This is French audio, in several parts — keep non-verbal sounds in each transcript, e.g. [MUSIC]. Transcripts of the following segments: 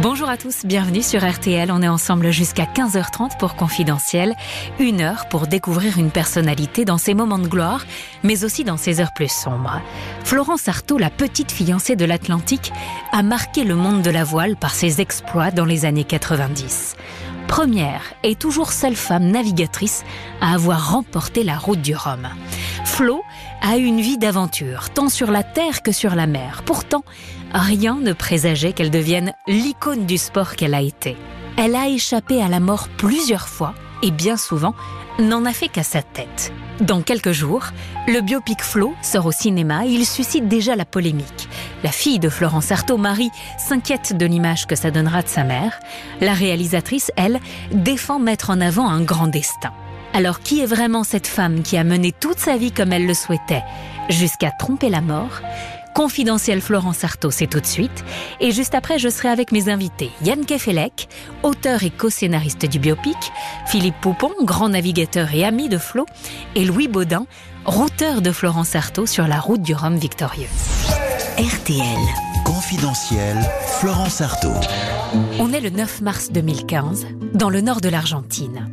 Bonjour à tous, bienvenue sur RTL. On est ensemble jusqu'à 15h30 pour Confidentiel. Une heure pour découvrir une personnalité dans ses moments de gloire, mais aussi dans ses heures plus sombres. Florence Artaud, la petite fiancée de l'Atlantique, a marqué le monde de la voile par ses exploits dans les années 90. Première et toujours seule femme navigatrice à avoir remporté la route du Rhum. Flo a eu une vie d'aventure, tant sur la terre que sur la mer. Pourtant, rien ne présageait qu'elle devienne l'icône du sport qu'elle a été. Elle a échappé à la mort plusieurs fois et bien souvent n'en a fait qu'à sa tête. Dans quelques jours, le biopic Flo sort au cinéma et il suscite déjà la polémique. La fille de Florence Artaud, Marie, s'inquiète de l'image que ça donnera de sa mère. La réalisatrice, elle, défend mettre en avant un grand destin. Alors qui est vraiment cette femme qui a mené toute sa vie comme elle le souhaitait, jusqu'à tromper la mort? Confidentiel Florence Artaud, c'est tout de suite. Et juste après, je serai avec mes invités. Yann Kefelec, auteur et co-scénariste du biopic, Philippe Poupon, grand navigateur et ami de Flo, et Louis Baudin, routeur de Florence Artaud sur la route du Rhum victorieux. RTL. Confidentiel, Florence Artaud. On est le 9 mars 2015, dans le nord de l'Argentine.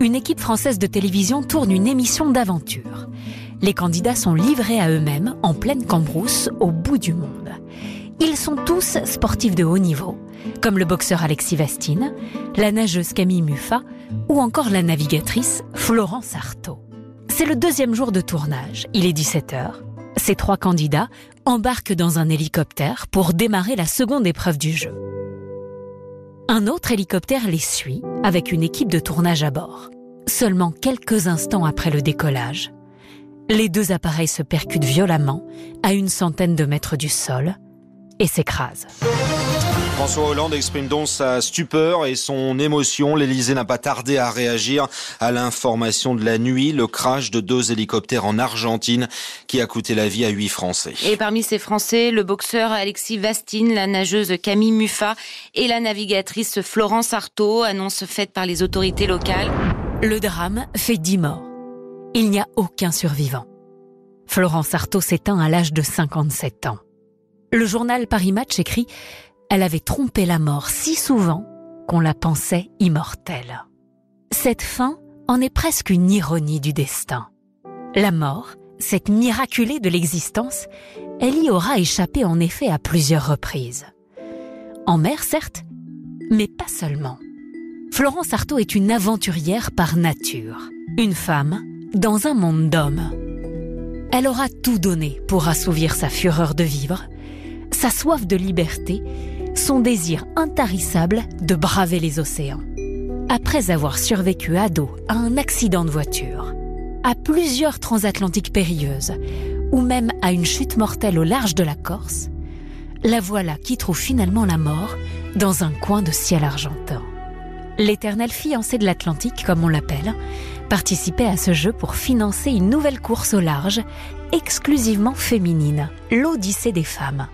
Une équipe française de télévision tourne une émission d'aventure les candidats sont livrés à eux-mêmes en pleine cambrousse au bout du monde. Ils sont tous sportifs de haut niveau, comme le boxeur Alexis Vastine, la nageuse Camille Muffat ou encore la navigatrice Florence Artaud. C'est le deuxième jour de tournage, il est 17h. Ces trois candidats embarquent dans un hélicoptère pour démarrer la seconde épreuve du jeu. Un autre hélicoptère les suit avec une équipe de tournage à bord. Seulement quelques instants après le décollage, les deux appareils se percutent violemment à une centaine de mètres du sol et s'écrasent. François Hollande exprime donc sa stupeur et son émotion. L'Elysée n'a pas tardé à réagir à l'information de la nuit, le crash de deux hélicoptères en Argentine qui a coûté la vie à huit Français. Et parmi ces Français, le boxeur Alexis Vastine, la nageuse Camille Muffat et la navigatrice Florence Artaud, annonce faite par les autorités locales. Le drame fait dix morts il n'y a aucun survivant. Florence Artaud s'éteint à l'âge de 57 ans. Le journal Paris Match écrit Elle avait trompé la mort si souvent qu'on la pensait immortelle. Cette fin en est presque une ironie du destin. La mort, cette miraculée de l'existence, elle y aura échappé en effet à plusieurs reprises. En mer, certes, mais pas seulement. Florence Artaud est une aventurière par nature, une femme dans un monde d'hommes. Elle aura tout donné pour assouvir sa fureur de vivre, sa soif de liberté, son désir intarissable de braver les océans. Après avoir survécu à dos à un accident de voiture, à plusieurs transatlantiques périlleuses, ou même à une chute mortelle au large de la Corse, la voilà qui trouve finalement la mort dans un coin de ciel argentin. L'éternelle fiancée de l'Atlantique, comme on l'appelle, participait à ce jeu pour financer une nouvelle course au large, exclusivement féminine, l'Odyssée des femmes.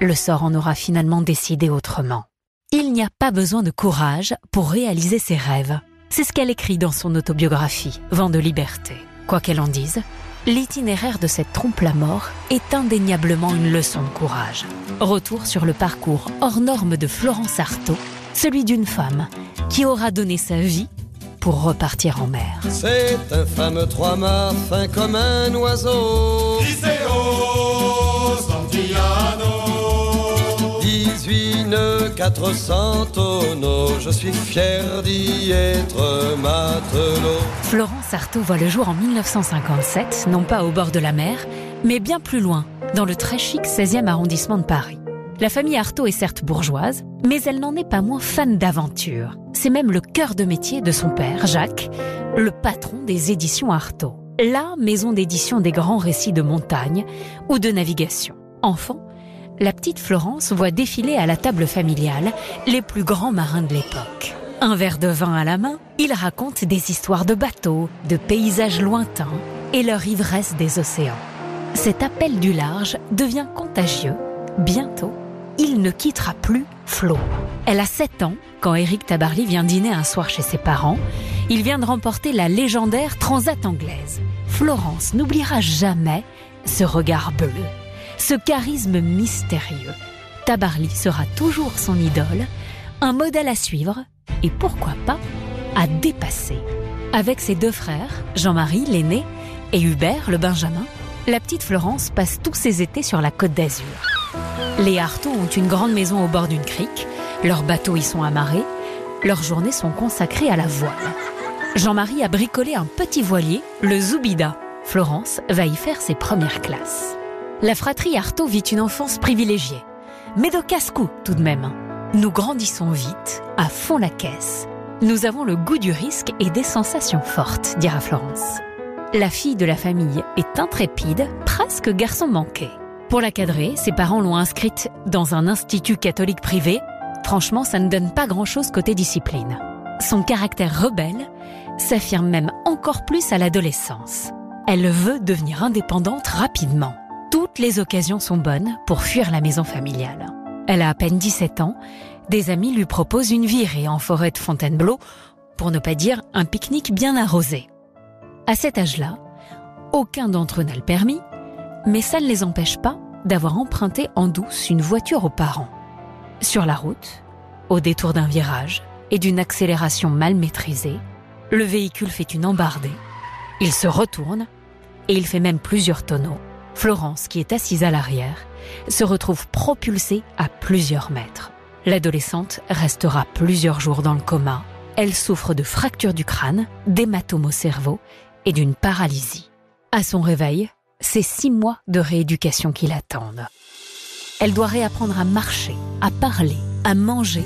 Le sort en aura finalement décidé autrement. Il n'y a pas besoin de courage pour réaliser ses rêves. C'est ce qu'elle écrit dans son autobiographie, Vent de liberté. Quoi qu'elle en dise, l'itinéraire de cette trompe-la-mort est indéniablement une leçon de courage. Retour sur le parcours hors norme de Florence Artaud, celui d'une femme qui aura donné sa vie pour repartir en mer. C'est un fameux trois-mâts fin comme un oiseau. 18 nœuds, 400 tonneaux, je suis fier d'y être matelot. Florence Artaud voit le jour en 1957, non pas au bord de la mer, mais bien plus loin, dans le très chic 16e arrondissement de Paris. La famille Artaud est certes bourgeoise, mais elle n'en est pas moins fan d'aventure. C'est même le cœur de métier de son père, Jacques, le patron des éditions Artaud. La maison d'édition des grands récits de montagne ou de navigation. Enfant, la petite Florence voit défiler à la table familiale les plus grands marins de l'époque. Un verre de vin à la main, il raconte des histoires de bateaux, de paysages lointains et leur ivresse des océans. Cet appel du large devient contagieux. Bientôt, il ne quittera plus Flo. Elle a 7 ans quand Eric Tabarly vient dîner un soir chez ses parents. Il vient de remporter la légendaire Transat anglaise. Florence n'oubliera jamais ce regard bleu, ce charisme mystérieux. Tabarly sera toujours son idole, un modèle à suivre et pourquoi pas à dépasser. Avec ses deux frères, Jean-Marie, l'aîné, et Hubert, le Benjamin, la petite Florence passe tous ses étés sur la côte d'Azur. Les Artaud ont une grande maison au bord d'une crique, leurs bateaux y sont amarrés, leurs journées sont consacrées à la voile. Jean-Marie a bricolé un petit voilier, le Zoubida. Florence va y faire ses premières classes. La fratrie Artaud vit une enfance privilégiée, mais de casse-cou tout de même. Nous grandissons vite, à fond la caisse. Nous avons le goût du risque et des sensations fortes, dira Florence. La fille de la famille est intrépide, presque garçon manqué. Pour la cadrer, ses parents l'ont inscrite dans un institut catholique privé. Franchement, ça ne donne pas grand-chose côté discipline. Son caractère rebelle s'affirme même encore plus à l'adolescence. Elle veut devenir indépendante rapidement. Toutes les occasions sont bonnes pour fuir la maison familiale. Elle a à peine 17 ans. Des amis lui proposent une virée en forêt de Fontainebleau, pour ne pas dire un pique-nique bien arrosé. À cet âge-là, aucun d'entre eux n'a le permis, mais ça ne les empêche pas d'avoir emprunté en douce une voiture aux parents. Sur la route, au détour d'un virage et d'une accélération mal maîtrisée, le véhicule fait une embardée. Il se retourne et il fait même plusieurs tonneaux. Florence, qui est assise à l'arrière, se retrouve propulsée à plusieurs mètres. L'adolescente restera plusieurs jours dans le coma. Elle souffre de fractures du crâne, d'hématomes au cerveau et d'une paralysie. À son réveil, c'est six mois de rééducation qui l'attendent. Elle doit réapprendre à marcher, à parler, à manger,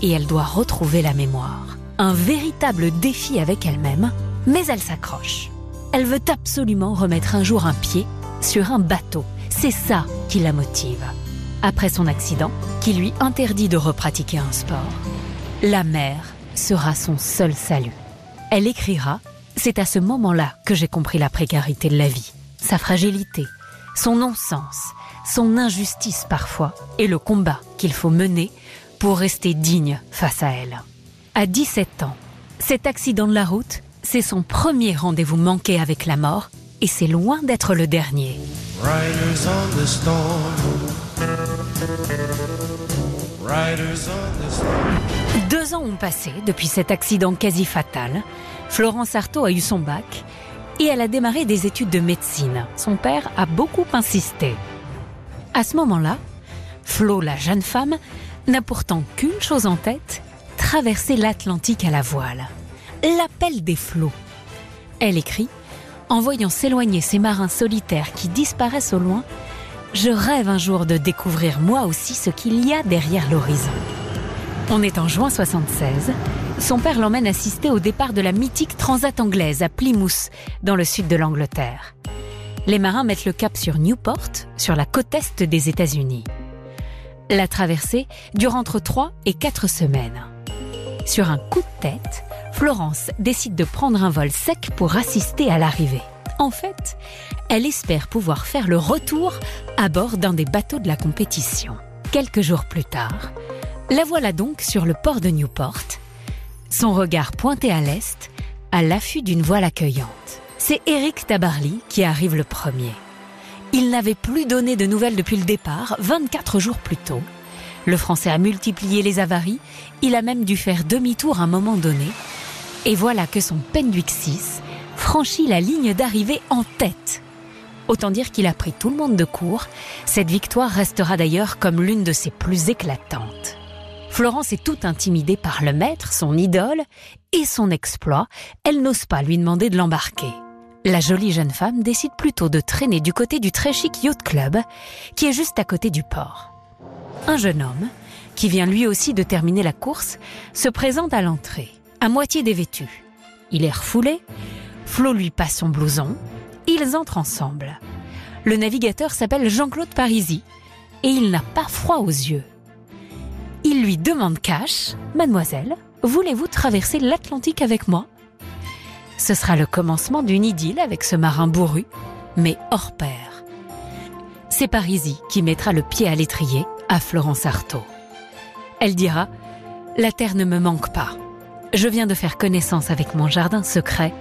et elle doit retrouver la mémoire. Un véritable défi avec elle-même, mais elle s'accroche. Elle veut absolument remettre un jour un pied sur un bateau. C'est ça qui la motive. Après son accident, qui lui interdit de repratiquer un sport, la mer sera son seul salut. Elle écrira C'est à ce moment-là que j'ai compris la précarité de la vie sa fragilité, son non-sens, son injustice parfois, et le combat qu'il faut mener pour rester digne face à elle. À 17 ans, cet accident de la route, c'est son premier rendez-vous manqué avec la mort, et c'est loin d'être le dernier. Deux ans ont passé depuis cet accident quasi fatal. Florence Artaud a eu son bac et elle a démarré des études de médecine. Son père a beaucoup insisté. À ce moment-là, Flo, la jeune femme, n'a pourtant qu'une chose en tête, traverser l'Atlantique à la voile. L'appel des flots. Elle écrit En voyant s'éloigner ces marins solitaires qui disparaissent au loin, je rêve un jour de découvrir moi aussi ce qu'il y a derrière l'horizon. On est en juin 76 son père l'emmène assister au départ de la mythique transat anglaise à Plymouth, dans le sud de l'Angleterre. Les marins mettent le cap sur Newport, sur la côte est des États-Unis. La traversée dure entre 3 et 4 semaines. Sur un coup de tête, Florence décide de prendre un vol sec pour assister à l'arrivée. En fait, elle espère pouvoir faire le retour à bord d'un des bateaux de la compétition. Quelques jours plus tard, la voilà donc sur le port de Newport, son regard pointé à l'est, à l'affût d'une voile accueillante. C'est Eric Tabarly qui arrive le premier. Il n'avait plus donné de nouvelles depuis le départ, 24 jours plus tôt. Le Français a multiplié les avaries, il a même dû faire demi-tour à un moment donné. Et voilà que son Penduic 6 franchit la ligne d'arrivée en tête. Autant dire qu'il a pris tout le monde de court. Cette victoire restera d'ailleurs comme l'une de ses plus éclatantes. Florence est toute intimidée par le maître, son idole, et son exploit. Elle n'ose pas lui demander de l'embarquer. La jolie jeune femme décide plutôt de traîner du côté du très chic Yacht Club, qui est juste à côté du port. Un jeune homme, qui vient lui aussi de terminer la course, se présente à l'entrée, à moitié dévêtu. Il est refoulé, Flo lui passe son blouson, ils entrent ensemble. Le navigateur s'appelle Jean-Claude Parisi, et il n'a pas froid aux yeux. Il lui demande cash, Mademoiselle, voulez-vous traverser l'Atlantique avec moi? Ce sera le commencement d'une idylle avec ce marin bourru, mais hors pair. C'est Parisie qui mettra le pied à l'étrier à Florence Artaud. Elle dira La terre ne me manque pas. Je viens de faire connaissance avec mon jardin secret,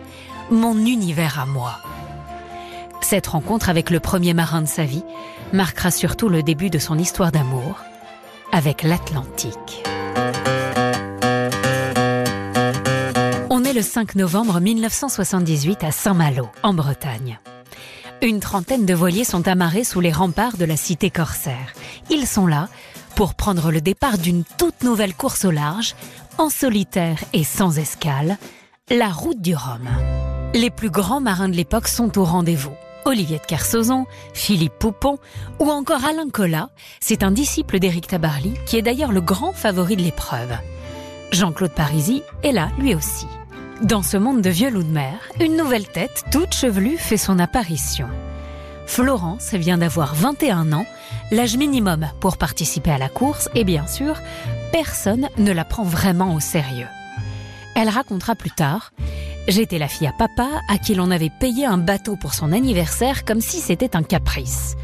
mon univers à moi. Cette rencontre avec le premier marin de sa vie marquera surtout le début de son histoire d'amour avec l'Atlantique. On est le 5 novembre 1978 à Saint-Malo, en Bretagne. Une trentaine de voiliers sont amarrés sous les remparts de la cité corsaire. Ils sont là pour prendre le départ d'une toute nouvelle course au large, en solitaire et sans escale, la route du Rhum. Les plus grands marins de l'époque sont au rendez-vous. Olivier de Kersauzon, Philippe Poupon ou encore Alain Collat, c'est un disciple d'Éric Tabarly qui est d'ailleurs le grand favori de l'épreuve. Jean-Claude Parisi est là, lui aussi. Dans ce monde de vieux loups de mer, une nouvelle tête, toute chevelue, fait son apparition. Florence vient d'avoir 21 ans, l'âge minimum pour participer à la course, et bien sûr, personne ne la prend vraiment au sérieux. Elle racontera plus tard J'étais la fille à papa à qui l'on avait payé un bateau pour son anniversaire comme si c'était un caprice.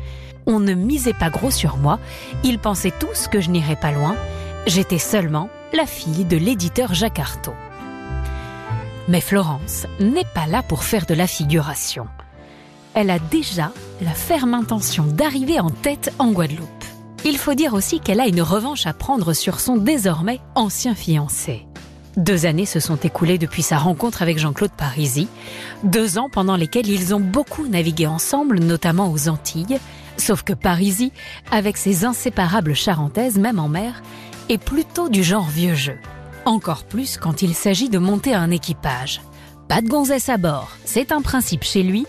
On ne misait pas gros sur moi, ils pensaient tous que je n'irais pas loin. J'étais seulement la fille de l'éditeur Jacques Artaud. Mais Florence n'est pas là pour faire de la figuration. Elle a déjà la ferme intention d'arriver en tête en Guadeloupe. Il faut dire aussi qu'elle a une revanche à prendre sur son désormais ancien fiancé. Deux années se sont écoulées depuis sa rencontre avec Jean-Claude Parisi, deux ans pendant lesquels ils ont beaucoup navigué ensemble, notamment aux Antilles, sauf que Parisi, avec ses inséparables charentaises, même en mer, est plutôt du genre vieux jeu. Encore plus quand il s'agit de monter un équipage. Pas de gonzesse à bord, c'est un principe chez lui,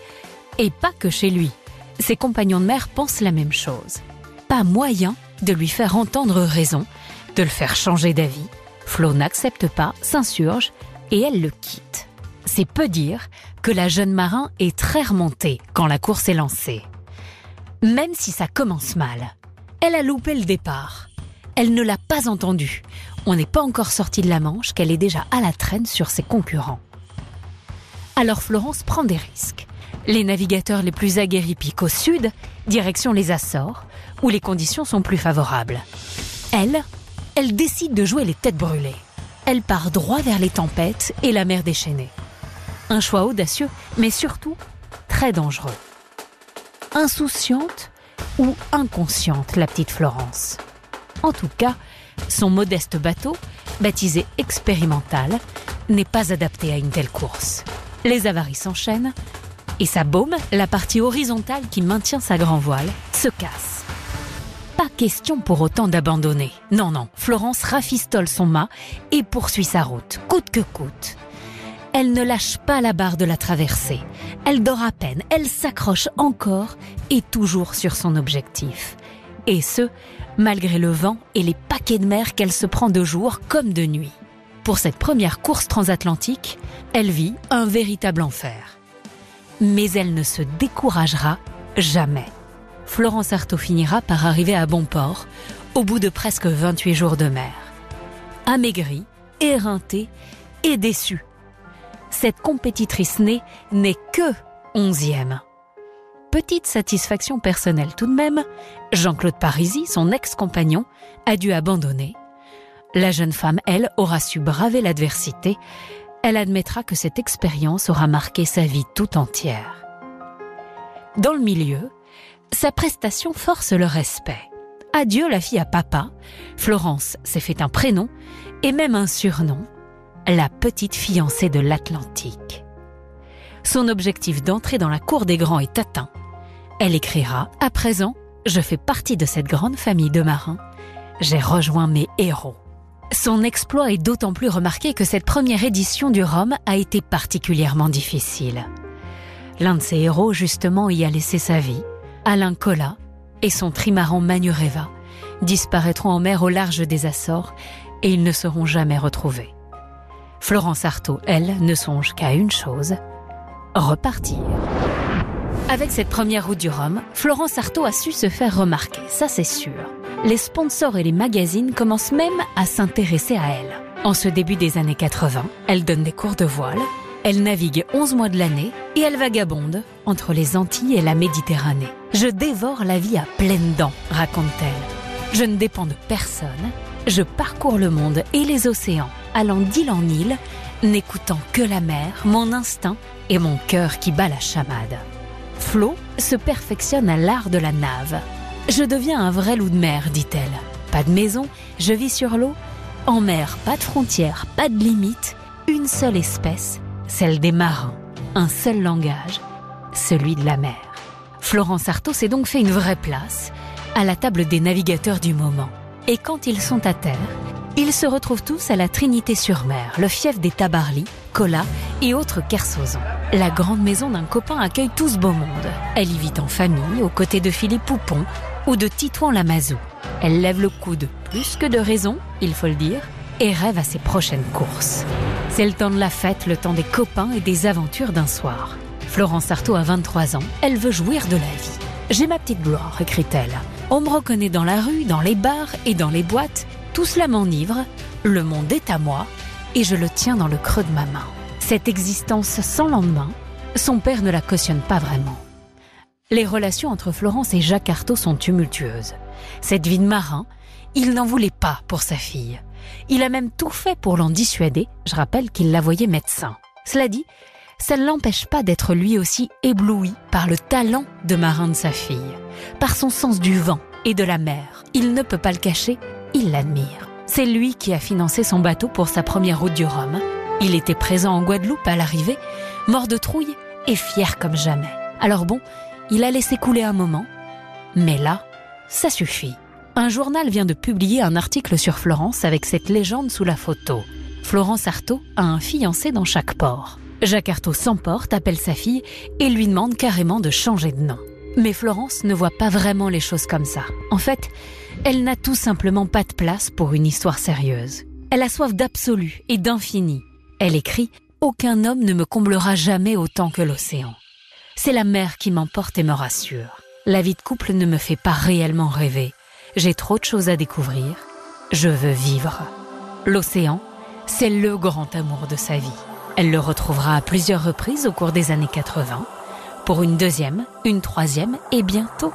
et pas que chez lui. Ses compagnons de mer pensent la même chose. Pas moyen de lui faire entendre raison, de le faire changer d'avis. Flo n'accepte pas, s'insurge, et elle le quitte. C'est peu dire que la jeune marin est très remontée quand la course est lancée. Même si ça commence mal, elle a loupé le départ. Elle ne l'a pas entendu. On n'est pas encore sorti de la Manche qu'elle est déjà à la traîne sur ses concurrents. Alors Florence prend des risques. Les navigateurs les plus aguerris piquent au sud, direction les Açores, où les conditions sont plus favorables. Elle, elle décide de jouer les têtes brûlées. Elle part droit vers les tempêtes et la mer déchaînée. Un choix audacieux, mais surtout très dangereux. Insouciante ou inconsciente, la petite Florence. En tout cas, son modeste bateau, baptisé expérimental, n'est pas adapté à une telle course. Les avaries s'enchaînent et sa baume, la partie horizontale qui maintient sa grand voile, se casse. Pas question pour autant d'abandonner. Non, non, Florence rafistole son mât et poursuit sa route, coûte que coûte. Elle ne lâche pas la barre de la traversée. Elle dort à peine, elle s'accroche encore et toujours sur son objectif. Et ce, malgré le vent et les paquets de mer qu'elle se prend de jour comme de nuit. Pour cette première course transatlantique, elle vit un véritable enfer. Mais elle ne se découragera jamais. Florence Artaud finira par arriver à bon port au bout de presque 28 jours de mer. Amaigrie, éreintée et déçue. Cette compétitrice née n'est que onzième petite satisfaction personnelle tout de même, Jean-Claude Parisi, son ex-compagnon, a dû abandonner. La jeune femme, elle, aura su braver l'adversité. Elle admettra que cette expérience aura marqué sa vie tout entière. Dans le milieu, sa prestation force le respect. Adieu la fille à papa. Florence s'est fait un prénom et même un surnom, la petite fiancée de l'Atlantique. Son objectif d'entrer dans la cour des grands est atteint. Elle écrira À présent, je fais partie de cette grande famille de marins. J'ai rejoint mes héros. Son exploit est d'autant plus remarqué que cette première édition du Rhum a été particulièrement difficile. L'un de ses héros, justement, y a laissé sa vie. Alain Collat et son trimaran Manureva disparaîtront en mer au large des Açores et ils ne seront jamais retrouvés. Florence Artaud, elle, ne songe qu'à une chose repartir. Avec cette première route du Rhum, Florence Artaud a su se faire remarquer, ça c'est sûr. Les sponsors et les magazines commencent même à s'intéresser à elle. En ce début des années 80, elle donne des cours de voile, elle navigue 11 mois de l'année et elle vagabonde entre les Antilles et la Méditerranée. Je dévore la vie à pleines dents, raconte-t-elle. Je ne dépends de personne, je parcours le monde et les océans, allant d'île en île, n'écoutant que la mer, mon instinct et mon cœur qui bat la chamade. Flo se perfectionne à l'art de la nave. Je deviens un vrai loup de mer, dit-elle. Pas de maison, je vis sur l'eau. En mer, pas de frontières, pas de limites, une seule espèce, celle des marins. Un seul langage, celui de la mer. Florence Artaud s'est donc fait une vraie place à la table des navigateurs du moment. Et quand ils sont à terre, ils se retrouvent tous à la Trinité-sur-Mer, le fief des Tabarly, Colas et autres Kersozons. La grande maison d'un copain accueille tout ce beau monde. Elle y vit en famille, aux côtés de Philippe Poupon ou de Titouan Lamazou. Elle lève le coude, plus que de raison, il faut le dire, et rêve à ses prochaines courses. C'est le temps de la fête, le temps des copains et des aventures d'un soir. Florence Artaud a 23 ans, elle veut jouir de la vie. J'ai ma petite gloire, écrit-elle. On me reconnaît dans la rue, dans les bars et dans les boîtes. Tout cela m'enivre, le monde est à moi, et je le tiens dans le creux de ma main. Cette existence sans lendemain, son père ne la cautionne pas vraiment. Les relations entre Florence et Jacques Artaud sont tumultueuses. Cette vie de marin, il n'en voulait pas pour sa fille. Il a même tout fait pour l'en dissuader, je rappelle qu'il la voyait médecin. Cela dit, ça ne l'empêche pas d'être lui aussi ébloui par le talent de marin de sa fille, par son sens du vent et de la mer. Il ne peut pas le cacher, il l'admire. C'est lui qui a financé son bateau pour sa première route du Rhum. Il était présent en Guadeloupe à l'arrivée, mort de trouille et fier comme jamais. Alors bon, il a laissé couler un moment, mais là, ça suffit. Un journal vient de publier un article sur Florence avec cette légende sous la photo. Florence Artaud a un fiancé dans chaque port. Jacques Artaud s'emporte, appelle sa fille et lui demande carrément de changer de nom. Mais Florence ne voit pas vraiment les choses comme ça. En fait, elle n'a tout simplement pas de place pour une histoire sérieuse. Elle a soif d'absolu et d'infini. Elle écrit Aucun homme ne me comblera jamais autant que l'océan. C'est la mer qui m'emporte et me rassure. La vie de couple ne me fait pas réellement rêver. J'ai trop de choses à découvrir. Je veux vivre. L'océan, c'est le grand amour de sa vie. Elle le retrouvera à plusieurs reprises au cours des années 80 pour une deuxième, une troisième et bientôt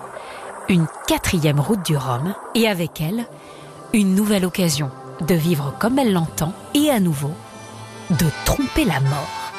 une quatrième route du Rhum et avec elle une nouvelle occasion de vivre comme elle l'entend et à nouveau de tromper la mort.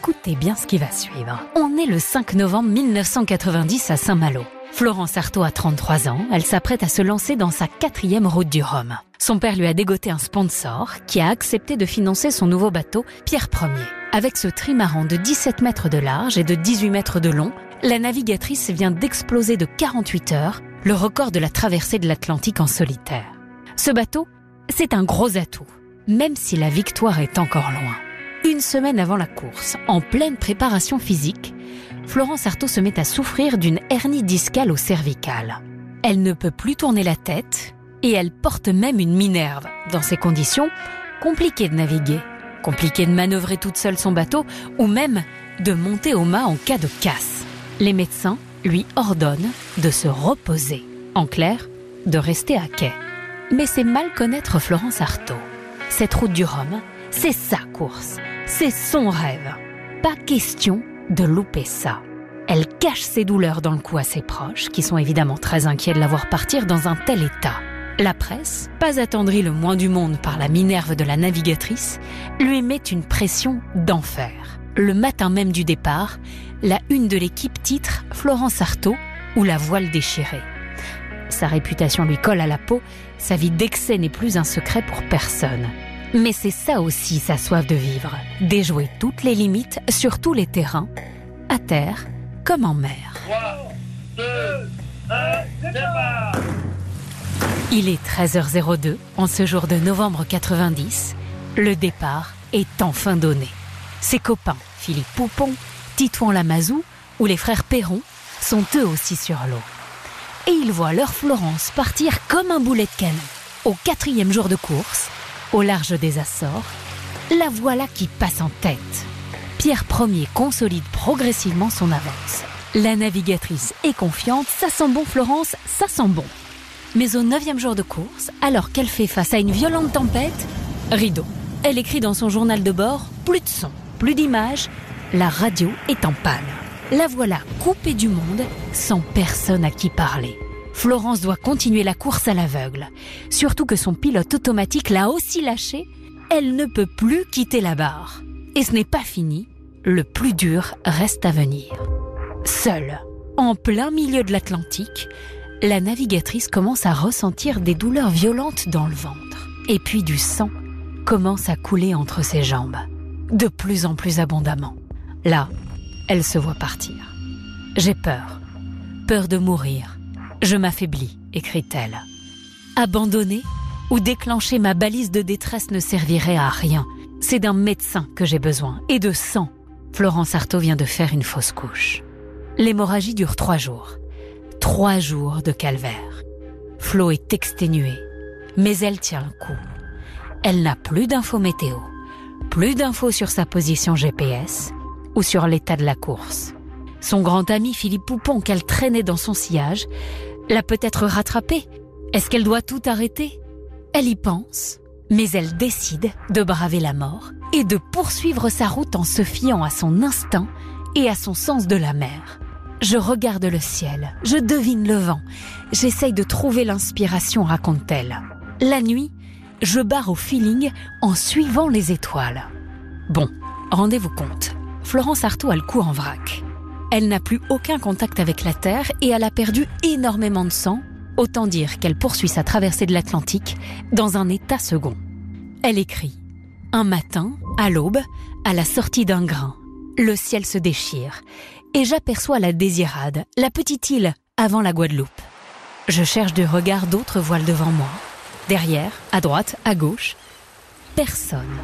Écoutez bien ce qui va suivre. On est le 5 novembre 1990 à Saint-Malo. Florence Artaud a 33 ans, elle s'apprête à se lancer dans sa quatrième route du Rhum. Son père lui a dégoté un sponsor qui a accepté de financer son nouveau bateau, Pierre Ier. Avec ce trimaran de 17 mètres de large et de 18 mètres de long, la navigatrice vient d'exploser de 48 heures le record de la traversée de l'Atlantique en solitaire. Ce bateau, c'est un gros atout, même si la victoire est encore loin. Une semaine avant la course, en pleine préparation physique, Florence Artaud se met à souffrir d'une hernie discale au cervical. Elle ne peut plus tourner la tête et elle porte même une minerve. Dans ces conditions, compliqué de naviguer, compliqué de manœuvrer toute seule son bateau ou même de monter au mât en cas de casse. Les médecins lui ordonnent de se reposer. En clair, de rester à quai. Mais c'est mal connaître Florence Artaud. Cette route du Rhum, c'est sa course, c'est son rêve. Pas question de louper ça. Elle cache ses douleurs dans le cou à ses proches, qui sont évidemment très inquiets de la voir partir dans un tel état. La presse, pas attendrie le moins du monde par la minerve de la navigatrice, lui met une pression d'enfer. Le matin même du départ, la une de l'équipe titre Florence Artaud ou la voile déchirée. Sa réputation lui colle à la peau, sa vie d'excès n'est plus un secret pour personne. Mais c'est ça aussi sa soif de vivre, déjouer toutes les limites sur tous les terrains, à terre comme en mer. 3, 2, 1, départ Il est 13h02 en ce jour de novembre 90. Le départ est enfin donné. Ses copains, Philippe Poupon, Titouan Lamazou ou les frères Perron, sont eux aussi sur l'eau. Et ils voient leur Florence partir comme un boulet de canon. Au quatrième jour de course, au large des Açores, la voilà qui passe en tête. Pierre Ier consolide progressivement son avance. La navigatrice est confiante, ça sent bon Florence, ça sent bon. Mais au neuvième jour de course, alors qu'elle fait face à une violente tempête, rideau. Elle écrit dans son journal de bord plus de son, plus d'images, la radio est en panne. La voilà coupée du monde, sans personne à qui parler. Florence doit continuer la course à l'aveugle. Surtout que son pilote automatique l'a aussi lâché. Elle ne peut plus quitter la barre. Et ce n'est pas fini. Le plus dur reste à venir. Seule, en plein milieu de l'Atlantique, la navigatrice commence à ressentir des douleurs violentes dans le ventre. Et puis du sang commence à couler entre ses jambes, de plus en plus abondamment. Là, elle se voit partir. J'ai peur. Peur de mourir. Je m'affaiblis, écrit-elle. Abandonner ou déclencher ma balise de détresse ne servirait à rien. C'est d'un médecin que j'ai besoin et de sang. Florence Artaud vient de faire une fausse couche. L'hémorragie dure trois jours. Trois jours de calvaire. Flo est exténuée, mais elle tient le coup. Elle n'a plus d'infos météo, plus d'infos sur sa position GPS ou sur l'état de la course. Son grand ami Philippe Poupon, qu'elle traînait dans son sillage, l'a peut-être rattrapée. Est-ce qu'elle doit tout arrêter? Elle y pense, mais elle décide de braver la mort et de poursuivre sa route en se fiant à son instinct et à son sens de la mer. Je regarde le ciel, je devine le vent, j'essaye de trouver l'inspiration, raconte-t-elle. La nuit, je barre au feeling en suivant les étoiles. Bon, rendez-vous compte, Florence Artaud a le coup en vrac. Elle n'a plus aucun contact avec la Terre et elle a perdu énormément de sang, autant dire qu'elle poursuit sa traversée de l'Atlantique dans un état second. Elle écrit Un matin, à l'aube, à la sortie d'un grain, le ciel se déchire et j'aperçois la Désirade, la petite île avant la Guadeloupe. Je cherche du regard d'autres voiles devant moi. Derrière, à droite, à gauche. Personne.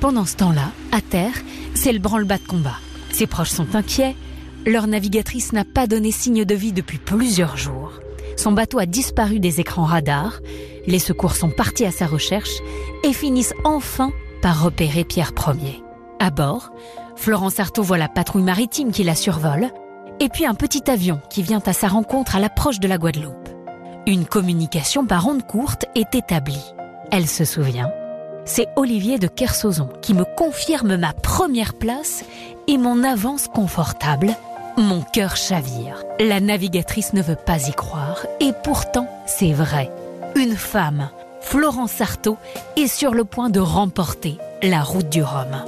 Pendant ce temps-là, à terre, c'est le branle-bas de combat. Ses proches sont inquiets. Leur navigatrice n'a pas donné signe de vie depuis plusieurs jours. Son bateau a disparu des écrans radars. Les secours sont partis à sa recherche et finissent enfin par repérer Pierre Ier. À bord, Florence Artaud voit la patrouille maritime qui la survole, et puis un petit avion qui vient à sa rencontre à l'approche de la Guadeloupe. Une communication par onde courte est établie. Elle se souvient. C'est Olivier de Kersozon qui me confirme ma première place et mon avance confortable. Mon cœur chavire. La navigatrice ne veut pas y croire, et pourtant c'est vrai. Une femme, Florence Artaud, est sur le point de remporter la route du Rhum.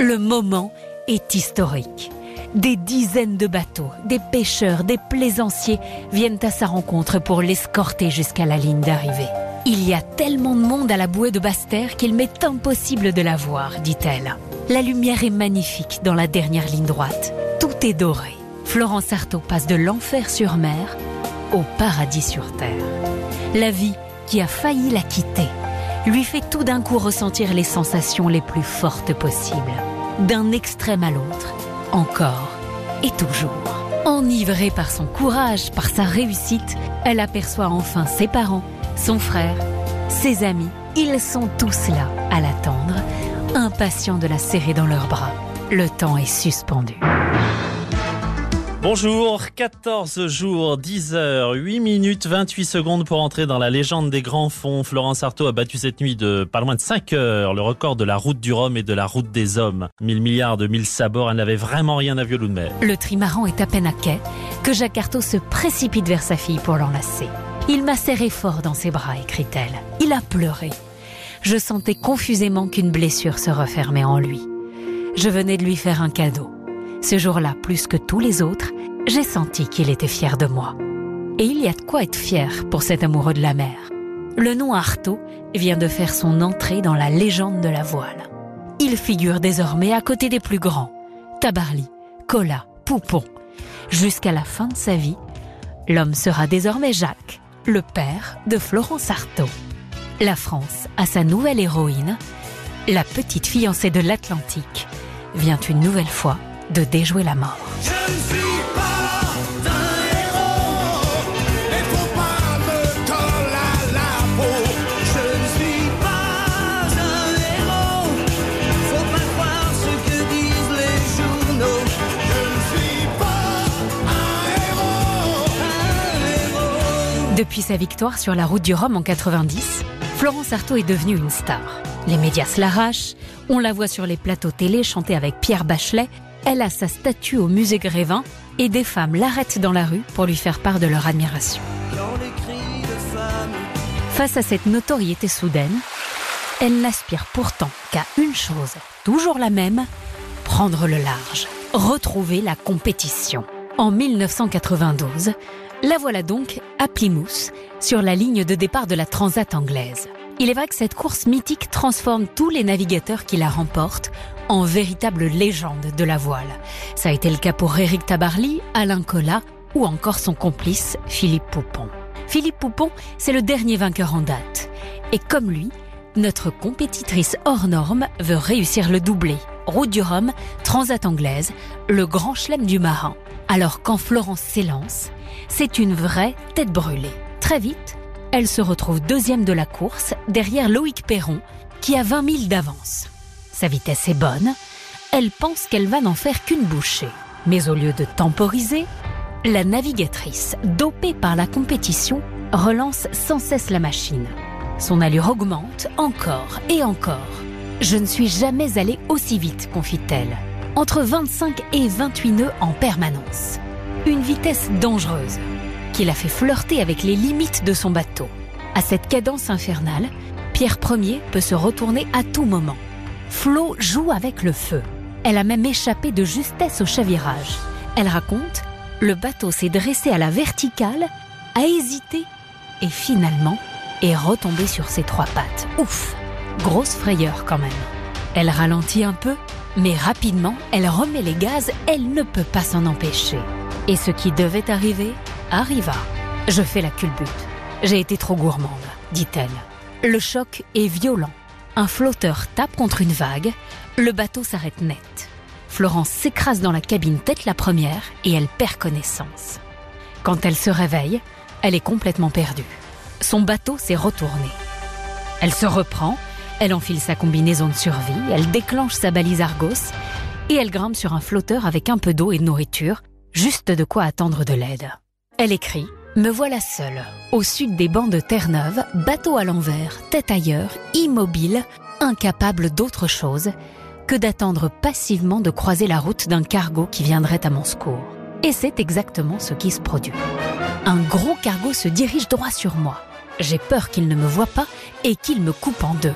Le moment est historique. Des dizaines de bateaux, des pêcheurs, des plaisanciers viennent à sa rencontre pour l'escorter jusqu'à la ligne d'arrivée. Il y a tellement de monde à la bouée de Basse-Terre qu'il m'est impossible de la voir, dit-elle. La lumière est magnifique dans la dernière ligne droite. Tout est doré. Florence Artaud passe de l'enfer sur mer au paradis sur terre. La vie qui a failli la quitter lui fait tout d'un coup ressentir les sensations les plus fortes possibles d'un extrême à l'autre, encore et toujours. Enivrée par son courage, par sa réussite, elle aperçoit enfin ses parents, son frère, ses amis. Ils sont tous là à l'attendre, impatients de la serrer dans leurs bras. Le temps est suspendu. Bonjour, 14 jours, 10 heures, 8 minutes, 28 secondes pour entrer dans la légende des grands fonds. Florence Artaud a battu cette nuit de pas loin de 5 heures le record de la route du Rhum et de la route des hommes. 1000 milliards de mille sabords, elle n'avait vraiment rien à violon de mer. Le trimaran est à peine à quai que Jacques Artaud se précipite vers sa fille pour l'enlacer. Il m'a serré fort dans ses bras, écrit-elle. Il a pleuré. Je sentais confusément qu'une blessure se refermait en lui. Je venais de lui faire un cadeau. Ce jour-là, plus que tous les autres, j'ai senti qu'il était fier de moi. Et il y a de quoi être fier pour cet amoureux de la mer. Le nom Artaud vient de faire son entrée dans la légende de la voile. Il figure désormais à côté des plus grands, Tabarly, Cola, Poupon. Jusqu'à la fin de sa vie, l'homme sera désormais Jacques, le père de Florence Artaud. La France a sa nouvelle héroïne, la petite fiancée de l'Atlantique, vient une nouvelle fois de déjouer la mort. Depuis sa victoire sur la route du Rhum en 90, Florence Artaud est devenue une star. Les médias se l'arrachent, on la voit sur les plateaux télé chanter avec Pierre Bachelet, Elle a sa statue au musée Grévin et des femmes l'arrêtent dans la rue pour lui faire part de leur admiration. Face à cette notoriété soudaine, elle n'aspire pourtant qu'à une chose, toujours la même, prendre le large, retrouver la compétition. En 1992, la voilà donc à Plymouth, sur la ligne de départ de la Transat anglaise. Il est vrai que cette course mythique transforme tous les navigateurs qui la remportent en véritables légendes de la voile. Ça a été le cas pour Éric Tabarly, Alain Collat ou encore son complice Philippe Poupon. Philippe Poupon, c'est le dernier vainqueur en date. Et comme lui, notre compétitrice hors norme veut réussir le doublé. Route du Rhum, Transat anglaise, le grand chelem du marin. Alors quand Florence s'élance, c'est une vraie tête brûlée. Très vite, elle se retrouve deuxième de la course, derrière Loïc Perron, qui a 20 000 d'avance. Sa vitesse est bonne, elle pense qu'elle va n'en faire qu'une bouchée. Mais au lieu de temporiser, la navigatrice, dopée par la compétition, relance sans cesse la machine. Son allure augmente encore et encore. Je ne suis jamais allée aussi vite, confie-t-elle. Entre 25 et 28 nœuds en permanence. Une vitesse dangereuse qui l'a fait flirter avec les limites de son bateau. À cette cadence infernale, Pierre Ier peut se retourner à tout moment. Flo joue avec le feu. Elle a même échappé de justesse au chavirage. Elle raconte le bateau s'est dressé à la verticale, a hésité et finalement est retombé sur ses trois pattes. Ouf Grosse frayeur quand même. Elle ralentit un peu, mais rapidement, elle remet les gaz, elle ne peut pas s'en empêcher. Et ce qui devait arriver, arriva. Je fais la culbute. J'ai été trop gourmande, dit-elle. Le choc est violent. Un flotteur tape contre une vague, le bateau s'arrête net. Florence s'écrase dans la cabine tête la première et elle perd connaissance. Quand elle se réveille, elle est complètement perdue. Son bateau s'est retourné. Elle se reprend, elle enfile sa combinaison de survie, elle déclenche sa balise Argos et elle grimpe sur un flotteur avec un peu d'eau et de nourriture, juste de quoi attendre de l'aide. Elle écrit Me voilà seule, au sud des bancs de Terre-Neuve, bateau à l'envers, tête ailleurs, immobile, incapable d'autre chose que d'attendre passivement de croiser la route d'un cargo qui viendrait à mon secours. Et c'est exactement ce qui se produit. Un gros cargo se dirige droit sur moi. J'ai peur qu'il ne me voie pas et qu'il me coupe en deux.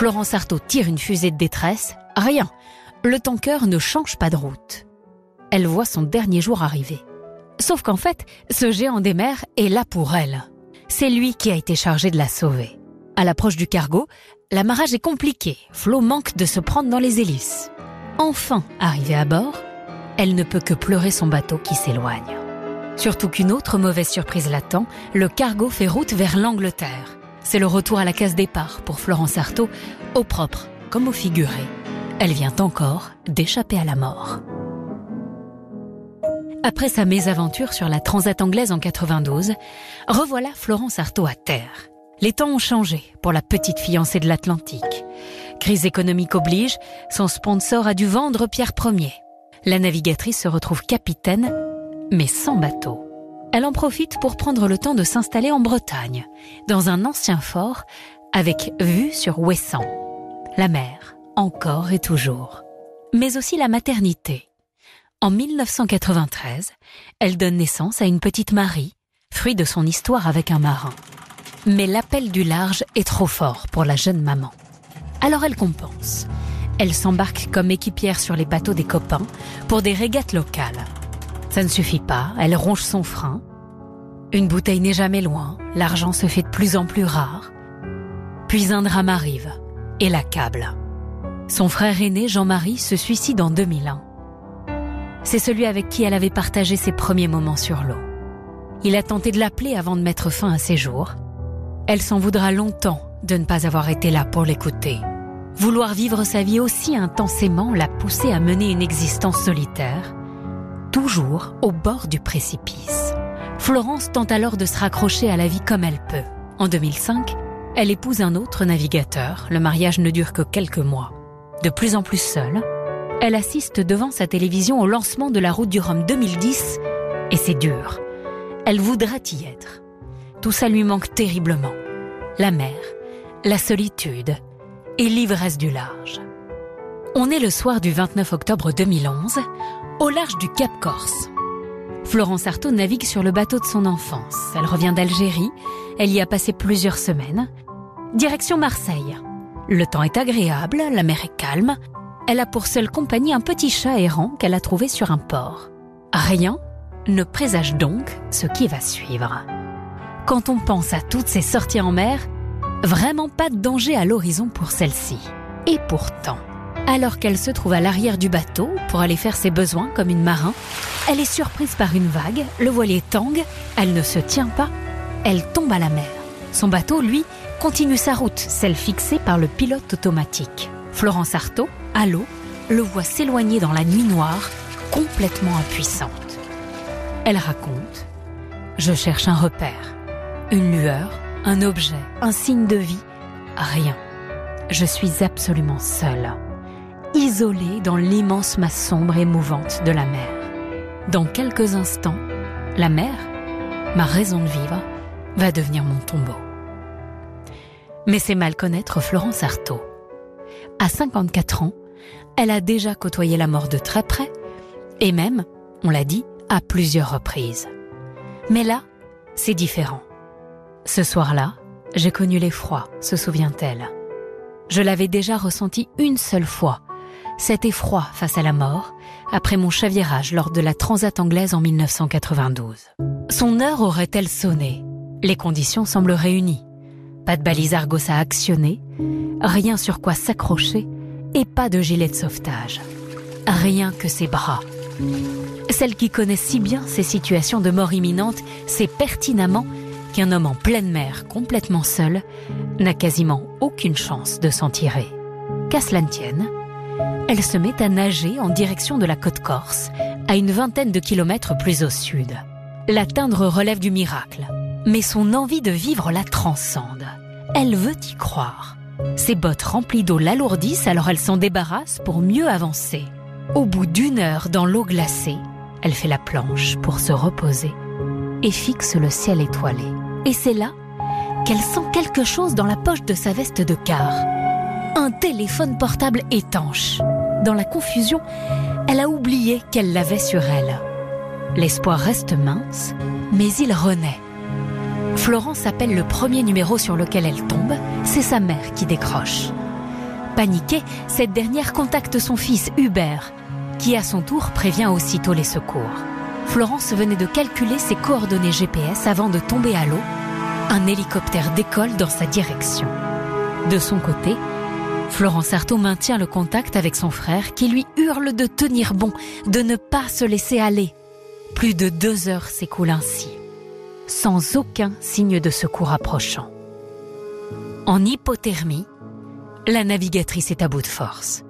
Florence Artaud tire une fusée de détresse. Rien. Le tanker ne change pas de route. Elle voit son dernier jour arriver. Sauf qu'en fait, ce géant des mers est là pour elle. C'est lui qui a été chargé de la sauver. À l'approche du cargo, L'amarrage est compliqué. Flo manque de se prendre dans les hélices. Enfin arrivée à bord, elle ne peut que pleurer son bateau qui s'éloigne. Surtout qu'une autre mauvaise surprise l'attend, le cargo fait route vers l'Angleterre. C'est le retour à la case départ pour Florence Artaud, au propre comme au figuré. Elle vient encore d'échapper à la mort. Après sa mésaventure sur la Transat anglaise en 92, revoilà Florence Artaud à terre. Les temps ont changé pour la petite fiancée de l'Atlantique. Crise économique oblige, son sponsor a dû vendre Pierre Ier. La navigatrice se retrouve capitaine, mais sans bateau. Elle en profite pour prendre le temps de s'installer en Bretagne, dans un ancien fort, avec vue sur Ouessant. La mer, encore et toujours. Mais aussi la maternité. En 1993, elle donne naissance à une petite Marie, fruit de son histoire avec un marin. Mais l'appel du large est trop fort pour la jeune maman. Alors elle compense. Elle s'embarque comme équipière sur les bateaux des copains pour des régates locales. Ça ne suffit pas, elle ronge son frein. Une bouteille n'est jamais loin, l'argent se fait de plus en plus rare. Puis un drame arrive et l'accable. Son frère aîné, Jean-Marie, se suicide en 2001. C'est celui avec qui elle avait partagé ses premiers moments sur l'eau. Il a tenté de l'appeler avant de mettre fin à ses jours. Elle s'en voudra longtemps de ne pas avoir été là pour l'écouter. Vouloir vivre sa vie aussi intensément l'a poussée à mener une existence solitaire, toujours au bord du précipice. Florence tente alors de se raccrocher à la vie comme elle peut. En 2005, elle épouse un autre navigateur, le mariage ne dure que quelques mois. De plus en plus seule, elle assiste devant sa télévision au lancement de la route du Rhum 2010 et c'est dur. Elle voudrait y être. Tout ça lui manque terriblement. La mer, la solitude et l'ivresse du large. On est le soir du 29 octobre 2011, au large du Cap Corse. Florence Artaud navigue sur le bateau de son enfance. Elle revient d'Algérie, elle y a passé plusieurs semaines. Direction Marseille. Le temps est agréable, la mer est calme. Elle a pour seule compagnie un petit chat errant qu'elle a trouvé sur un port. Rien ne présage donc ce qui va suivre. Quand on pense à toutes ces sorties en mer, vraiment pas de danger à l'horizon pour celle-ci. Et pourtant, alors qu'elle se trouve à l'arrière du bateau pour aller faire ses besoins comme une marin, elle est surprise par une vague, le voilier tangue, elle ne se tient pas, elle tombe à la mer. Son bateau, lui, continue sa route, celle fixée par le pilote automatique. Florence Artaud, à l'eau, le voit s'éloigner dans la nuit noire, complètement impuissante. Elle raconte Je cherche un repère, une lueur, un objet, un signe de vie, rien. Je suis absolument seule, isolée dans l'immense masse sombre et mouvante de la mer. Dans quelques instants, la mer, ma raison de vivre, va devenir mon tombeau. Mais c'est mal connaître Florence Artaud. À 54 ans, elle a déjà côtoyé la mort de très près, et même, on l'a dit, à plusieurs reprises. Mais là, c'est différent. Ce soir-là, j'ai connu l'effroi, se souvient-elle. Je l'avais déjà ressenti une seule fois, cet effroi face à la mort, après mon chavirage lors de la Transat anglaise en 1992. Son heure aurait-elle sonné? Les conditions semblent réunies. Pas de balise Argos à actionner, rien sur quoi s'accrocher et pas de gilet de sauvetage. Rien que ses bras. Celle qui connaît si bien ces situations de mort imminente sait pertinemment qu'un homme en pleine mer, complètement seul, n'a quasiment aucune chance de s'en tirer. Qu'à cela ne tienne, elle se met à nager en direction de la côte corse, à une vingtaine de kilomètres plus au sud. L'atteindre relève du miracle, mais son envie de vivre la transcende. Elle veut y croire. Ses bottes remplies d'eau l'alourdissent alors elle s'en débarrasse pour mieux avancer. Au bout d'une heure dans l'eau glacée, elle fait la planche pour se reposer et fixe le ciel étoilé. Et c'est là qu'elle sent quelque chose dans la poche de sa veste de quart. Un téléphone portable étanche. Dans la confusion, elle a oublié qu'elle l'avait sur elle. L'espoir reste mince, mais il renaît. Florence appelle le premier numéro sur lequel elle tombe, c'est sa mère qui décroche. Paniquée, cette dernière contacte son fils Hubert, qui à son tour prévient aussitôt les secours. Florence venait de calculer ses coordonnées GPS avant de tomber à l'eau. Un hélicoptère décolle dans sa direction. De son côté, Florence Artaud maintient le contact avec son frère qui lui hurle de tenir bon, de ne pas se laisser aller. Plus de deux heures s'écoulent ainsi, sans aucun signe de secours approchant. En hypothermie, la navigatrice est à bout de force.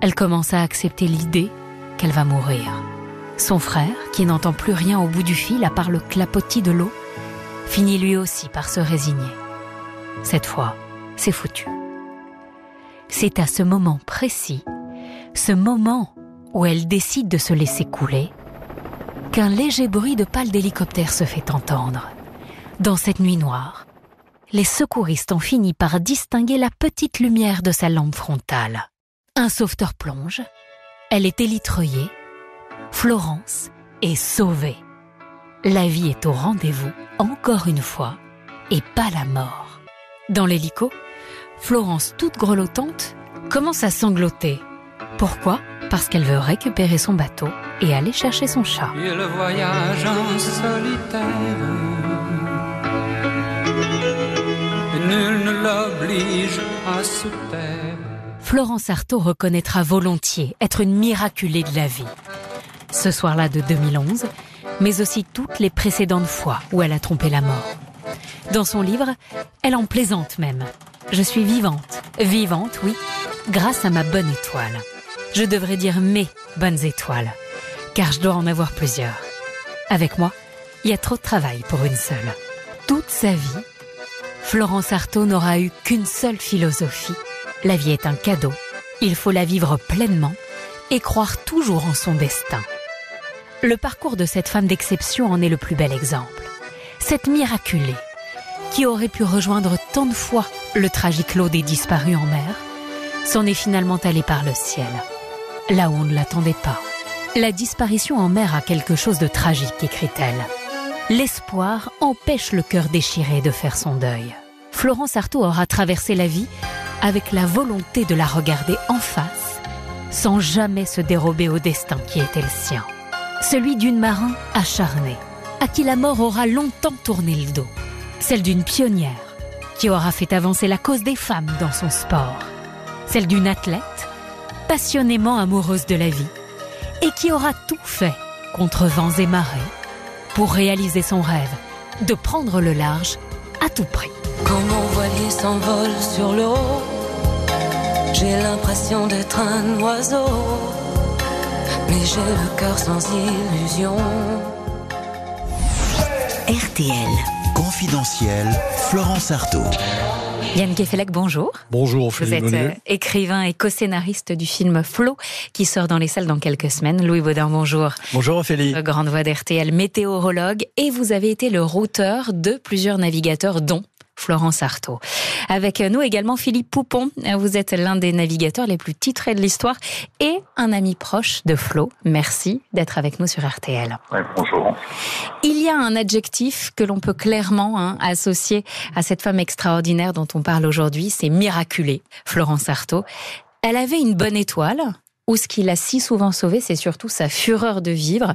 Elle commence à accepter l'idée qu'elle va mourir. Son frère, qui n'entend plus rien au bout du fil à part le clapotis de l'eau, finit lui aussi par se résigner. Cette fois, c'est foutu. C'est à ce moment précis, ce moment où elle décide de se laisser couler, qu'un léger bruit de pales d'hélicoptère se fait entendre. Dans cette nuit noire, les secouristes ont fini par distinguer la petite lumière de sa lampe frontale. Un sauveteur plonge, elle est élitreillée, Florence est sauvée. La vie est au rendez-vous, encore une fois, et pas la mort. Dans l'hélico, Florence, toute grelottante, commence à sangloter. Pourquoi? Parce qu'elle veut récupérer son bateau et aller chercher son chat. Et le voyage en solitaire. Et nul ne l'oblige à se taire. Florence Artaud reconnaîtra volontiers être une miraculée de la vie. Ce soir-là de 2011, mais aussi toutes les précédentes fois où elle a trompé la mort. Dans son livre, elle en plaisante même. Je suis vivante, vivante, oui, grâce à ma bonne étoile. Je devrais dire mes bonnes étoiles, car je dois en avoir plusieurs. Avec moi, il y a trop de travail pour une seule. Toute sa vie, Florence Artaud n'aura eu qu'une seule philosophie. La vie est un cadeau. Il faut la vivre pleinement et croire toujours en son destin. Le parcours de cette femme d'exception en est le plus bel exemple. Cette miraculée, qui aurait pu rejoindre tant de fois le tragique lot des disparus en mer, s'en est finalement allée par le ciel, là où on ne l'attendait pas. La disparition en mer a quelque chose de tragique, écrit-elle. L'espoir empêche le cœur déchiré de faire son deuil. Florence Artaud aura traversé la vie avec la volonté de la regarder en face, sans jamais se dérober au destin qui était le sien. Celui d'une marin acharnée, à qui la mort aura longtemps tourné le dos. Celle d'une pionnière, qui aura fait avancer la cause des femmes dans son sport. Celle d'une athlète, passionnément amoureuse de la vie, et qui aura tout fait, contre vents et marées, pour réaliser son rêve de prendre le large à tout prix. Quand mon voilier s'envole sur l'eau, j'ai l'impression d'être un oiseau, mais j'ai le cœur sans illusion. RTL. Confidentiel, Florence Artaud. Yann Kefelec, bonjour. Bonjour, Vous Philippe êtes Monnier. euh, écrivain et co-scénariste du film Flo, qui sort dans les salles dans quelques semaines. Louis Baudin, bonjour. Bonjour Ophélie. Grande voix d'RTL, météorologue, et vous avez été le routeur de plusieurs navigateurs, dont Florence Artaud. Avec nous également Philippe Poupon. Vous êtes l'un des navigateurs les plus titrés de l'histoire et un ami proche de Flo. Merci d'être avec nous sur RTL. Bonjour. Il y a un adjectif que l'on peut clairement hein, associer à cette femme extraordinaire dont on parle aujourd'hui, c'est miraculé, Florence Artaud. Elle avait une bonne étoile, ou ce qui l'a si souvent sauvée, c'est surtout sa fureur de vivre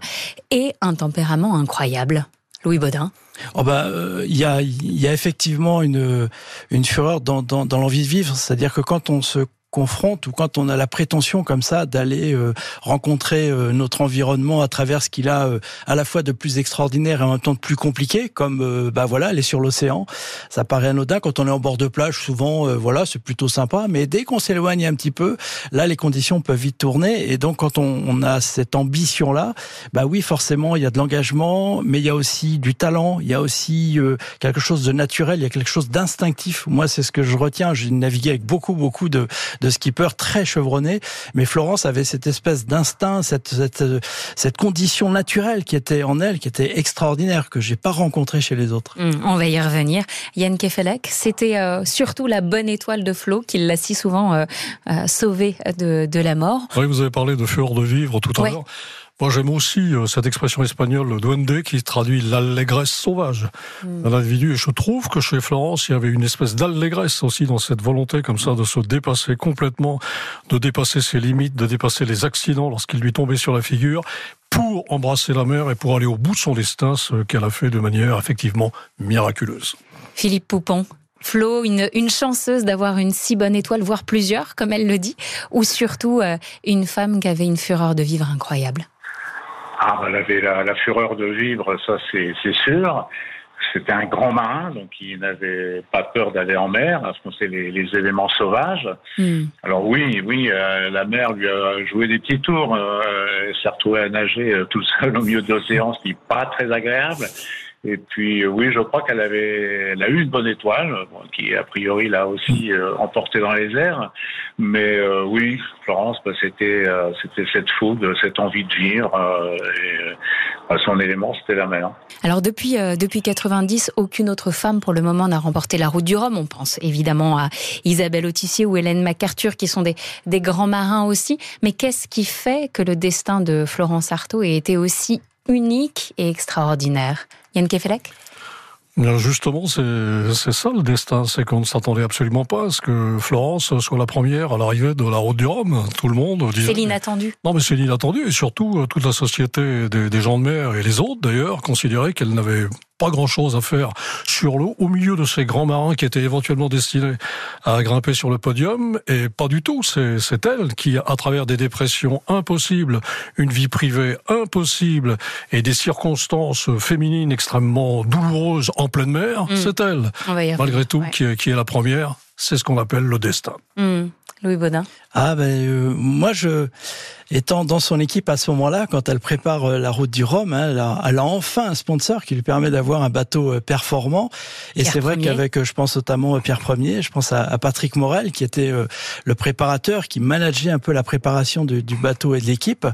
et un tempérament incroyable. Louis Baudin. Oh bah, euh, il y, a, y a effectivement une, une fureur dans, dans, dans l'envie de vivre. C'est-à-dire que quand on se confronte ou quand on a la prétention comme ça d'aller euh, rencontrer euh, notre environnement à travers ce qu'il a euh, à la fois de plus extraordinaire et en même temps de plus compliqué, comme euh, bah voilà aller sur l'océan, ça paraît anodin quand on est en bord de plage. Souvent, euh, voilà, c'est plutôt sympa, mais dès qu'on s'éloigne un petit peu, là les conditions peuvent vite tourner et donc quand on, on a cette ambition là, bah oui forcément il y a de l'engagement, mais il y a aussi du talent, il y a aussi euh, quelque chose de naturel, il y a quelque chose d'instinctif. Moi c'est ce que je retiens. J'ai navigué avec beaucoup beaucoup de de skippers très chevronnés, mais Florence avait cette espèce d'instinct, cette, cette, cette condition naturelle qui était en elle, qui était extraordinaire, que j'ai pas rencontré chez les autres. Hum, on va y revenir. Yann Kefelec, c'était euh, surtout la bonne étoile de Flo qui l'a si souvent euh, euh, sauvé de, de la mort. Oui, vous avez parlé de fureur de vivre tout à Ouais. l'heure. Moi, j'aime aussi euh, cette expression espagnole, le duende, qui traduit l'allégresse sauvage Mm. d'un individu. Et je trouve que chez Florence, il y avait une espèce d'allégresse aussi dans cette volonté comme ça de se dépasser complètement, de dépasser ses limites, de dépasser les accidents lorsqu'ils lui tombaient sur la figure pour embrasser la mer et pour aller au bout de son destin, ce qu'elle a fait de manière effectivement miraculeuse. Philippe Poupon. Flo, une, une chanceuse d'avoir une si bonne étoile, voire plusieurs, comme elle le dit, ou surtout euh, une femme qui avait une fureur de vivre incroyable. Ah, bah, elle avait la, la fureur de vivre, ça c'est sûr. C'était un grand marin, donc il n'avait pas peur d'aller en mer, affronter les, les éléments sauvages. Hmm. Alors oui, oui, euh, la mer lui a joué des petits tours. Euh, elle s'est retrouvée à nager euh, tout [LAUGHS] seul au milieu de l'océan, ce qui n'est pas très agréable. Et puis euh, oui, je crois qu'elle avait, elle a eu une bonne étoile, bon, qui a priori l'a aussi euh, emporté dans les airs. Mais euh, oui, Florence, bah, c'était, euh, c'était cette fougue, cette envie de vivre. euh, euh, son élément, c'était la mer. Alors depuis euh, depuis 90, aucune autre femme pour le moment n'a remporté la Route du Rhum. On pense évidemment à Isabelle Autissier ou Hélène MacArthur qui sont des des grands marins aussi. Mais qu'est-ce qui fait que le destin de Florence Artaud ait été aussi unique et extraordinaire? Yann Kefelec justement, c'est ça le destin, c'est qu'on ne s'attendait absolument pas à ce que Florence soit la première à l'arrivée de la route du Rhum. Tout le monde disait... C'est l'inattendu. Non, mais c'est l'inattendu, et surtout euh, toute la société des, des gens de mer et les autres d'ailleurs considéraient qu'elle n'avait pas grand-chose à faire sur l'eau au milieu de ces grands marins qui étaient éventuellement destinés à grimper sur le podium, et pas du tout. C'est c'est elle qui, à travers des dépressions impossibles, une vie privée impossible et des circonstances féminines extrêmement douloureuses en pleine mer, Mm. c'est elle, malgré tout, Ouais. qui, est, qui est la première. C'est ce qu'on appelle le destin. Hmm. Louis Baudin. Ah ben euh, moi je étant dans son équipe à ce moment-là quand elle prépare euh, la route du Rhum, hein, elle, a, elle a enfin un sponsor qui lui permet d'avoir un bateau euh, performant. Et c'est vrai qu'avec je pense notamment à Pierre Premier, je pense à, à Patrick Morel qui était euh, le préparateur qui manageait un peu la préparation du, du bateau et de l'équipe.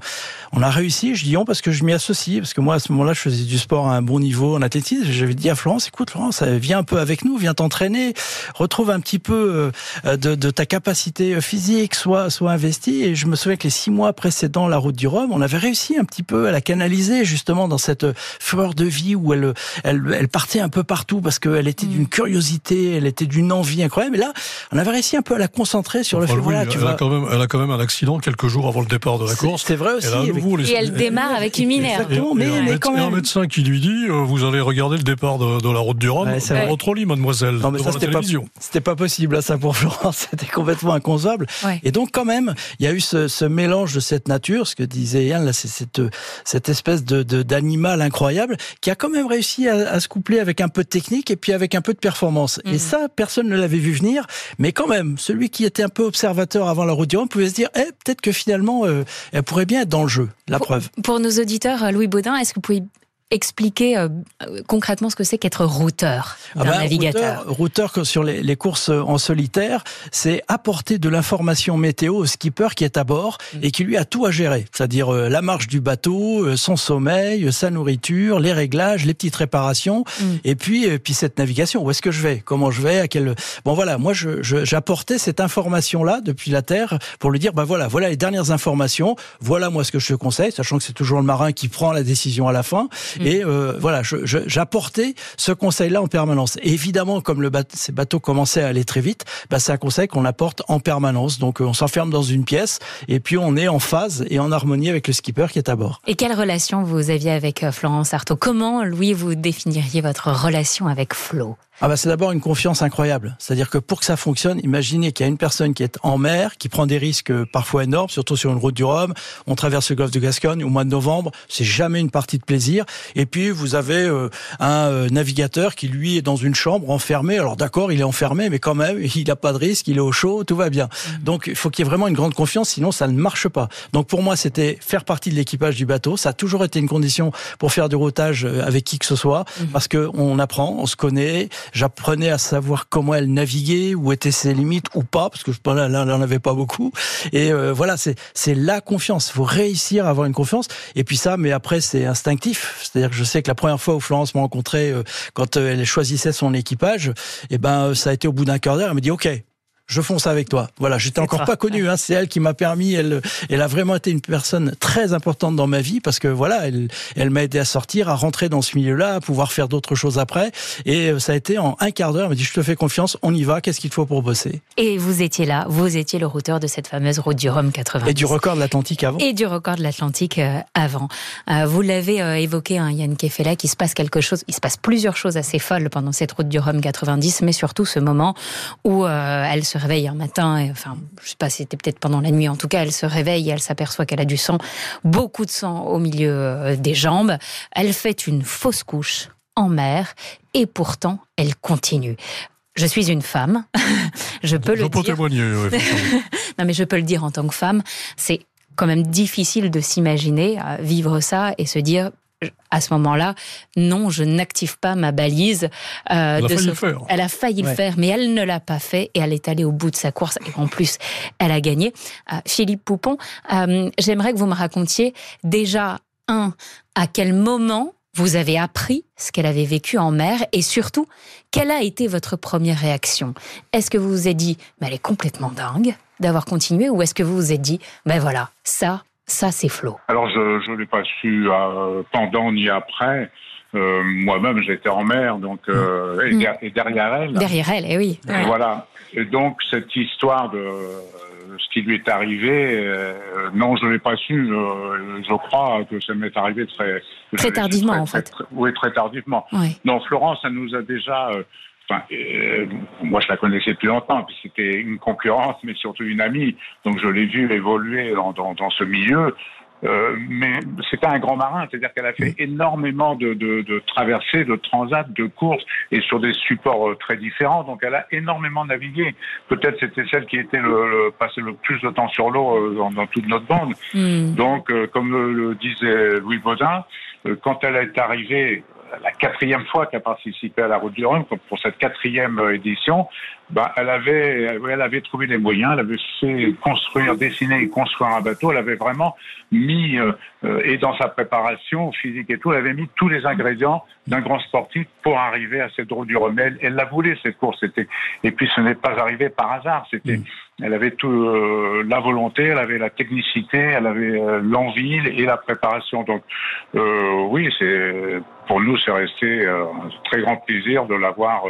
On a réussi, je dis on parce que je m'y associe parce que moi à ce moment-là je faisais du sport à un bon niveau en athlétisme. J'avais dit à Florence, écoute Florence, viens un peu avec nous, viens t'entraîner, retrouve un petit peu peu euh, de, de ta capacité physique soit soit investie. Et je me souviens que les six mois précédents la route du Rhum, on avait réussi un petit peu à la canaliser justement dans cette fureur de vie où elle elle, elle partait un peu partout parce qu'elle était d'une curiosité, elle était d'une envie incroyable. Et là, on avait réussi un peu à la concentrer sur le Enfin, fait oui, voilà, elle, tu a quand même, elle a quand même un accident quelques jours avant le départ de la course. c'est vrai aussi, Elle a à avec- nouveau les- Et elle démarre avec une minerve. Exactement, mais, et un, mais quand et un même. médecin qui lui dit euh, vous allez regarder le départ de, de la route du Rhum Ouais, votre lit mademoiselle Non, mais devant ça, la c'était pas, télévision c'était pas possible, pour Florence. [LAUGHS] C'était complètement inconcevable. Ouais. Et donc, quand même, il y a eu ce, ce mélange de cette nature, ce que disait Yann, là, c'est cette, cette espèce de, d'animal incroyable qui a quand même réussi à, à se coupler avec un peu de technique et puis avec un peu de performance. Mhm. Et ça, personne ne l'avait vu venir. Mais quand même, celui qui était un peu observateur avant la route du Rhum pouvait se dire, eh, peut-être que finalement, euh, elle pourrait bien être dans le jeu. La preuve. Pour nos auditeurs, euh, Louis Baudin, est-ce que vous pouvez expliquer euh, euh, concrètement ce que c'est qu'être routeur d'un Ah bah, navigateur Routeur, routeur que sur les, les courses en solitaire, c'est apporter de l'information météo au skipper qui est à bord Mm. et qui lui a tout à gérer. C'est-à-dire euh, la marche du bateau, euh, son sommeil, euh, sa nourriture, les réglages, les petites réparations, Mm. et puis et puis cette navigation. Où est-ce que je vais? Comment je vais? À quel Bon voilà, moi je je- j'apportais cette information là depuis la terre pour lui dire bah voilà, voilà les dernières informations. Voilà moi ce que je te conseille, sachant que c'est toujours le marin qui prend la décision à la fin. Et euh, voilà, j'apportais ce conseil-là en permanence. Et évidemment, comme le bateau, ces bateaux commençaient à aller très vite, bah, c'est un conseil qu'on apporte en permanence. Donc, euh, on s'enferme dans une pièce et puis on est en phase et en harmonie avec le skipper qui est à bord. Et quelle relation vous aviez avec euh, Florence Artaud? Comment, Louis, vous définiriez votre relation avec Flo? Ah bah c'est d'abord une confiance incroyable. C'est-à-dire que pour que ça fonctionne, imaginez qu'il y a une personne qui est en mer, qui prend des risques euh, parfois énormes, surtout sur une route du Rhum. On traverse le golfe de Gascogne au mois de novembre, c'est jamais une partie de plaisir. Et puis vous avez euh, un euh, navigateur qui lui est dans une chambre enfermé. Alors d'accord, il est enfermé, mais quand même, [LAUGHS] il n'a pas de risque, il est au chaud, tout va bien. Donc il faut qu'il y ait vraiment une grande confiance, sinon ça ne marche pas. Donc pour moi, c'était faire partie de l'équipage du bateau. Ça a toujours été une condition pour faire du routage avec qui que ce soit, parce que on apprend, on se connaît. J'apprenais à savoir comment elle naviguait, où étaient ses limites ou pas, parce que je là, là, n'en avait pas beaucoup. Et euh, voilà, c'est c'est la confiance. Il faut réussir à avoir une confiance. Et puis ça, mais après c'est instinctif. C'est-à-dire que je sais que la première fois où Florence m'a rencontré, euh, quand euh, elle choisissait son équipage, et ben euh, ça a été au bout d'un quart d'heure. Elle me dit OK. Je fonce avec toi. Voilà, j'étais encore ça. pas connu. Hein, c'est elle qui m'a permis. Elle, elle a vraiment été une personne très importante dans ma vie parce que voilà, elle, elle m'a aidé à sortir, à rentrer dans ce milieu-là, à pouvoir faire d'autres choses après. Et euh, ça a été en un quart d'heure. Elle m'a dit je te fais confiance, on y va. Qu'est-ce qu'il faut pour bosser? Et vous étiez là, vous étiez le routeur de cette fameuse route du Rhum 80. Et du record de l'Atlantique avant. Et du record de l'Atlantique euh, avant. Euh, vous l'avez évoqué, hein, Yann Kefela, qu'il se passe quelque chose, il se passe plusieurs choses assez folles pendant cette route du Rhum 90, mais surtout ce moment où elle se réveille un matin, et, enfin, je sais pas, c'était peut-être pendant la nuit, en tout cas, elle se réveille et elle s'aperçoit qu'elle a du sang, beaucoup de sang au milieu euh, des jambes. Elle fait une fausse couche en mer et pourtant, elle continue. Je suis une femme, [LAUGHS] je peux je le peux dire. témoigner. [LAUGHS] Non, mais je peux le dire en tant que femme, c'est quand même difficile de s'imaginer euh, vivre ça et se dire à ce moment-là, non, je n'active pas ma balise. euh, Elle a de failli ce- le faire. Elle a failli le faire, mais elle ne l'a pas fait et elle est allée au bout de sa course et en plus, elle a gagné. Euh, Philippe Poupon, euh, j'aimerais que vous me racontiez déjà, un, à quel moment vous avez appris ce qu'elle avait vécu en mer et surtout, quelle a été votre première réaction? Est-ce que vous vous êtes dit, mais elle est complètement dingue d'avoir continué ou est-ce que vous vous êtes dit, ben voilà, ça, ça c'est Flo Alors, je ne l'ai pas su euh, pendant ni après. Euh, Moi-même, j'étais en mer, donc euh, et, Mm. et derrière elle. Derrière elle, eh oui. Voilà. Et donc, cette histoire de ce qui lui est arrivé, euh, non, je ne l'ai pas su. euh, je crois que ça m'est arrivé très... Très tardivement, très- en fait. très- oui, très tardivement. Non, Florence, ça nous a déjà... euh, Enfin, euh, moi, je la connaissais depuis longtemps, puis c'était une concurrence, mais surtout une amie. Donc, je l'ai vue évoluer dans, dans, dans ce milieu. Euh, mais c'était un grand marin, c'est-à-dire qu'elle a fait énormément de, de, de traversées, de transats, de courses, et sur des supports euh, très différents. Donc, elle a énormément navigué. Peut-être c'était celle qui était le, le passé le plus de temps sur l'eau euh, dans, dans toute notre bande. Hmm. Donc, euh, comme le, le disait Louis Baudin, euh, quand elle est arrivée, la quatrième fois qu'elle a participé à la Route du Rhum, pour cette quatrième euh, édition, bah, elle avait, elle avait trouvé les moyens, elle avait fait construire, dessiner et construire un bateau. Elle avait vraiment mis, euh, euh, et dans sa préparation physique et tout, elle avait mis tous les ingrédients d'un grand sportif pour arriver à cette route du Remel. Elle la voulait cette course. Et puis ce n'est pas arrivé par hasard. C'était, elle avait tout euh, la volonté, elle avait la technicité, elle avait l'envie et la préparation. Donc, oui, c'est pour nous, c'est resté un très grand plaisir de l'avoir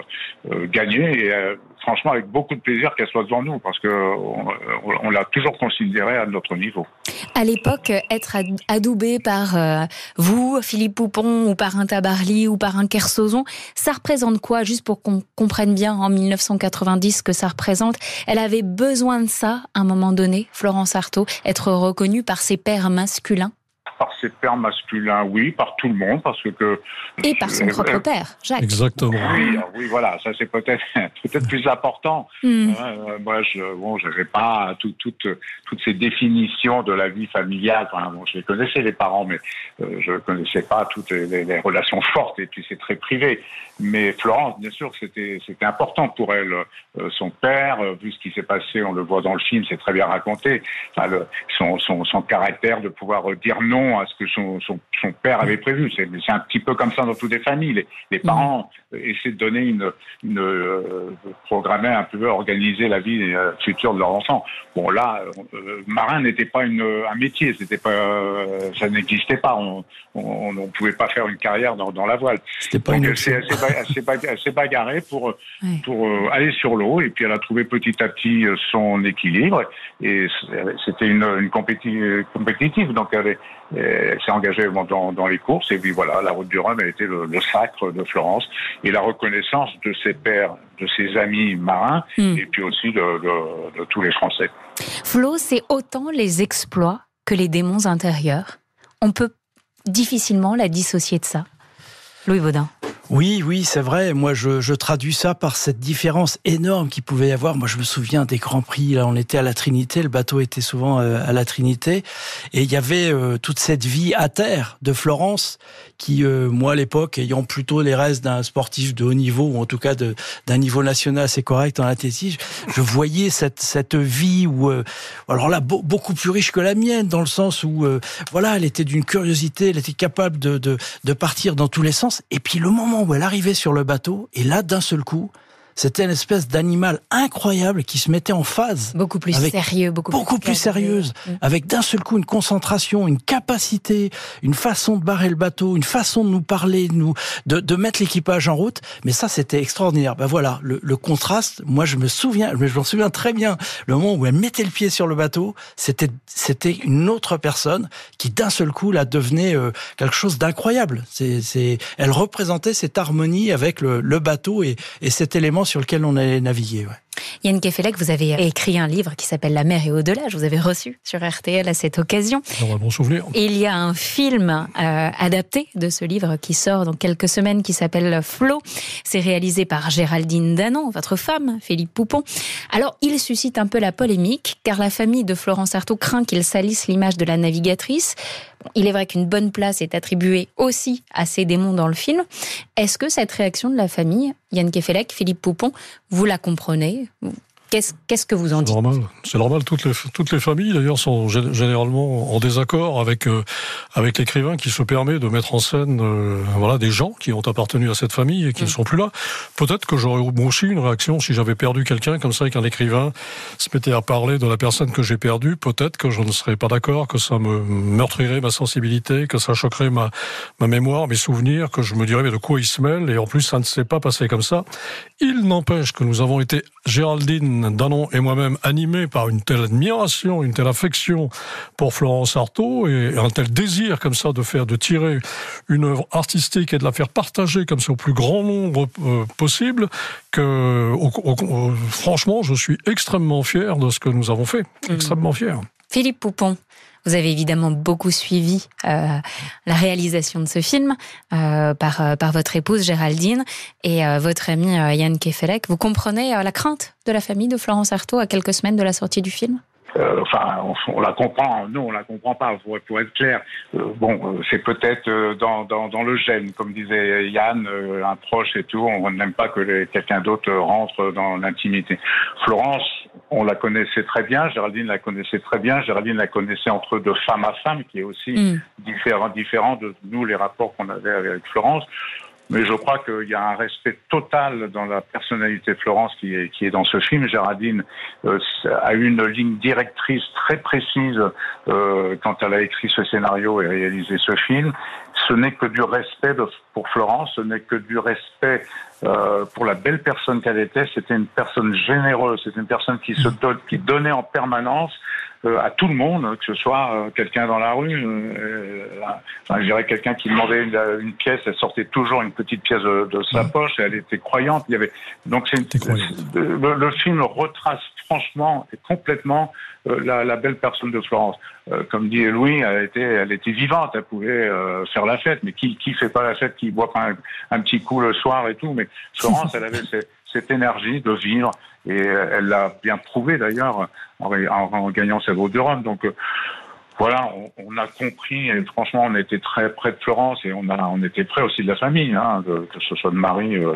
gagné. Et, franchement avec beaucoup de plaisir qu'elle soit devant nous parce que on, l'a toujours considérée à notre niveau. À l'époque, être adoubé par euh, vous, Philippe Poupon, ou par un Tabarly, ou par un Kersozon, ça représente quoi? Juste pour qu'on comprenne bien en 1990 ce que ça représente. Elle avait besoin de ça à un moment donné, Florence Artaud, être reconnue par ses pères masculins par ses pères masculins, oui, par tout le monde, parce que... Et par son propre père, Jacques. Exactement. Oui, oui voilà, ça c'est peut-être [LAUGHS] peut-être plus important. Hmm. Euh, moi, je bon, j'avais pas tout, toutes toutes ces définitions de la vie familiale. Enfin, bon, je les connaissais les parents, mais euh, je connaissais pas toutes les, relations fortes. Et puis c'est très privé. Mais Florence, bien sûr, c'était c'était important pour elle. Euh, son père, vu ce qui s'est passé, on le voit dans le film, c'est très bien raconté. Enfin, le, son, son son caractère de pouvoir dire non à ce que son, son, son père avait prévu. C'est un petit peu comme ça dans toutes les familles. Les, les parents essaient de donner une, une euh, programmer un peu, organiser la vie euh, future de leur enfant. Bon là, euh, marin n'était pas une, un métier, c'était pas, ça n'existait pas. On, on, on, pouvait pas faire une carrière dans, dans la voile. C'était pas Donc, une elle s'est bagarrée pour pour aller sur l'eau et puis elle a trouvé petit à petit son équilibre et c'était une, une compétitive. Donc elle, elle s'est engagée dans, dans, les courses et puis voilà, la route du Rhum a été le, le, sacre de Florence et la reconnaissance de ses pères, de ses amis marins hmm. et puis aussi de, de, de tous les Français. Flo, c'est autant les exploits que les démons intérieurs. On peut difficilement la dissocier de ça. Louis Baudin. Oui, oui, c'est vrai. Moi, je, je, traduis ça par cette différence énorme qu'il pouvait y avoir. Moi, je me souviens des grands prix. Là, on était à la Trinité. Le bateau était souvent euh, à la Trinité, et il y avait euh, toute cette vie à terre de Florence, qui, euh, moi, à l'époque, ayant plutôt les restes d'un sportif de haut niveau, ou en tout cas d'un niveau national assez correct en athlétisme, je voyais cette cette vie où, alors là, beaucoup plus riche que la mienne, dans le sens où, voilà, elle était d'une curiosité, elle était capable de, de de partir dans tous les sens. Et puis le moment où elle arrivait sur le bateau, et là, d'un seul coup, c'était une espèce d'animal incroyable qui se mettait en phase. Beaucoup plus sérieux, beaucoup, beaucoup plus, sérieuse, mm. avec d'un seul coup une concentration, une capacité, une façon de barrer le bateau, une façon de nous parler, de nous, de, de mettre l'équipage en route. Mais ça, c'était extraordinaire. Ben voilà, le, le, contraste. Moi, je me souviens, je m'en souviens très bien. Le moment où elle mettait le pied sur le bateau, c'était, c'était une autre personne qui d'un seul coup là devenait euh, quelque chose d'incroyable. C'est, elle représentait cette harmonie avec le, le bateau et, et cet élément sur lequel on allait naviguer. Ouais. Yann Kefelec, vous avez écrit un livre qui s'appelle La mer et au-delà. Je vous avais reçu sur RTL à cette occasion. Un bon souvenir. Il y a un film euh, adapté de ce livre qui sort dans quelques semaines qui s'appelle Flo. C'est réalisé par Géraldine Danon, votre femme, Philippe Poupon. Alors, il suscite un peu la polémique car la famille de Florence Artaud craint qu'il salisse l'image de la navigatrice. Il est vrai qu'une bonne place est attribuée aussi à ces démons dans le film. Est-ce que cette réaction de la famille, Yann Kefelec, Philippe Poupon, vous la comprenez Qu'est-ce que vous en dites normal. C'est normal. Toutes les, toutes les familles, d'ailleurs, sont généralement en désaccord avec, euh, avec l'écrivain qui se permet de mettre en scène euh, voilà, des gens qui ont appartenu à cette famille et qui ne mm. sont plus là. Peut-être que j'aurais aussi une réaction si j'avais perdu quelqu'un comme ça et qu'un écrivain se mettait à parler de la personne que j'ai perdue. Peut-être que je ne serais pas d'accord, que ça me meurtrirait ma sensibilité, que ça choquerait ma, ma mémoire, mes souvenirs, que je me dirais mais de quoi il se mêle? Et en plus ça ne s'est pas passé comme ça. Il n'empêche que nous avons été, Géraldine Danon et moi-même animés par une telle admiration, une telle affection pour Florence Artaud et un tel désir comme ça de faire, de tirer une œuvre artistique et de la faire partager comme ça au plus grand nombre euh, possible que, franchement, je suis extrêmement fier de ce que nous avons fait. Mmh. Extrêmement fier. Philippe Poupon, vous avez évidemment beaucoup suivi euh, la réalisation de ce film euh, par, euh, par votre épouse Géraldine et votre ami Yann Kefelec. Vous comprenez la crainte de la famille de Florence Artaud à quelques semaines de la sortie du film? Enfin, on, la comprend. Non, on la comprend pas. Pour, être clair, bon, c'est peut-être dans, dans, le gène, comme disait Yann, un proche et tout. On n'aime pas que quelqu'un d'autre rentre dans l'intimité. Florence, on la connaissait très bien. Géraldine la connaissait très bien. Géraldine la connaissait entre de femme à femme, qui est aussi mm. différent, différent de nous les rapports qu'on avait avec Florence. Mais je crois qu'il y a un respect total dans la personnalité de Florence qui est, qui est dans ce film. Géraldine euh, a une ligne directrice très précise euh, quand elle a écrit ce scénario et réalisé ce film. Ce n'est que du respect de, pour Florence, ce n'est que du respect euh, pour la belle personne qu'elle était. C'était une personne généreuse, c'était une personne qui se donne, qui donnait en permanence euh, à tout le monde, que ce soit euh, quelqu'un dans la rue, enfin, je dirais quelqu'un qui demandait une, une, pièce, elle sortait toujours une petite pièce de, de sa poche, et elle était croyante. Il y avait donc c'est le, le, film retrace franchement et complètement la, la, belle personne de Florence. comme dit Louis, elle était, elle était vivante, elle pouvait faire la fête, mais qui qui fait pas la fête, qui boit pas un, petit coup le soir et tout, mais Florence, elle avait cette énergie de vivre et elle l'a bien prouvé d'ailleurs en, gagnant sa vaut de Rome. Donc euh, voilà, on, on, a compris et franchement on était très près de Florence et on a on était près aussi de la famille, hein, que ce soit de Marie. Euh,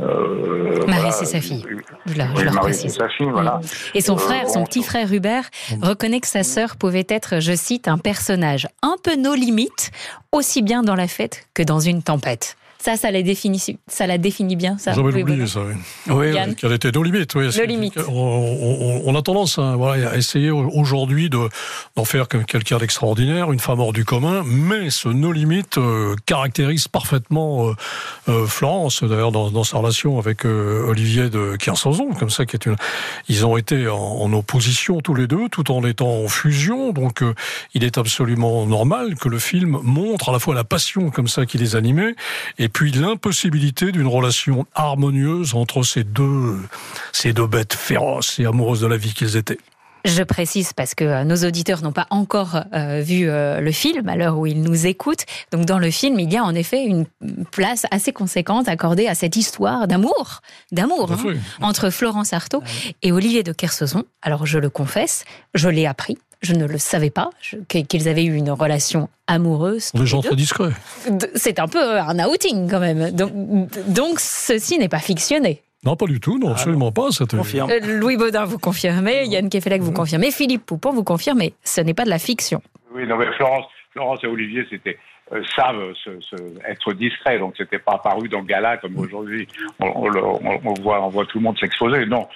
euh, Marie voilà, c'est sa fille. Je la, je Marie c'est sa fille, voilà. Et son frère, son petit frère Hubert, reconnaît que sa sœur pouvait être, je cite, un personnage un peu nos limites, aussi bien dans la fête que dans une tempête. Ça, ça la définit, ça la définit bien, ça. J'avais oublié ça, oui. oui, oui qu'elle était nos limites. Oui, nos limites. On, on, on, a tendance hein, voilà, à essayer aujourd'hui d'en faire quelqu'un d'extraordinaire, une femme hors du commun, mais ce nos limites euh, caractérise parfaitement euh, euh, Florence, d'ailleurs, dans, dans, sa relation avec euh, Olivier de Kersauzon, comme ça, qui est une... Ils ont été en, en, opposition tous les deux, tout en étant en fusion, donc euh, il est absolument normal que le film montre à la fois la passion comme ça qui les animait, et puis l'impossibilité d'une relation harmonieuse entre ces deux, ces deux bêtes féroces et amoureuses de la vie qu'ils étaient. Je précise parce que euh, nos auditeurs n'ont pas encore euh, vu euh, le film à l'heure où ils nous écoutent. Donc dans le film, il y a en effet une place assez conséquente accordée à cette histoire d'amour, d'amour hein, entre Florence Artaud et Olivier de Kersauzon. Alors je le confesse, je l'ai appris je ne le savais pas, qu'ils avaient eu une relation amoureuse. Des gens très discrets. C'est un peu un outing quand même. Donc, donc ceci n'est pas fictionné. Non, pas du tout, non, ah absolument pas. Confirme. Euh, Louis Baudin, vous confirmez, Yann Kefelec, vous confirmez, Philippe Poupon, vous confirmez, ce n'est pas de la fiction. Oui, non, mais Florence, Florence et Olivier, c'était euh, savent se, se, être discrets, donc c'était pas apparu dans le gala comme aujourd'hui. On, on, on, voit, on voit tout le monde s'exposer. Non,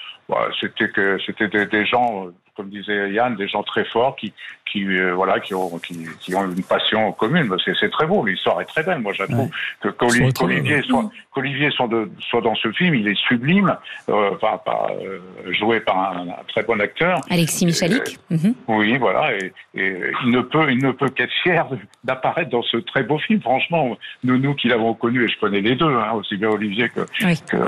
c'était que c'était des, des gens comme disait Yann, des gens très forts qui, qui euh, voilà, qui ont, qui, qui, ont une passion commune. C'est très beau, l'histoire est très belle. Moi, je trouve ouais. que qu'Olivier soit, qu'Olivier soit, soit, dans ce film, il est sublime, euh, par, par, euh, joué par un, un, très bon acteur. Alexis Michalik. Mm -hmm. Oui, voilà, et, et, il ne peut, il ne peut qu'être fier d'apparaître dans ce très beau film. Franchement, nous, nous qui l'avons connu, et je connais les deux, hein, aussi bien Olivier que, oui. que,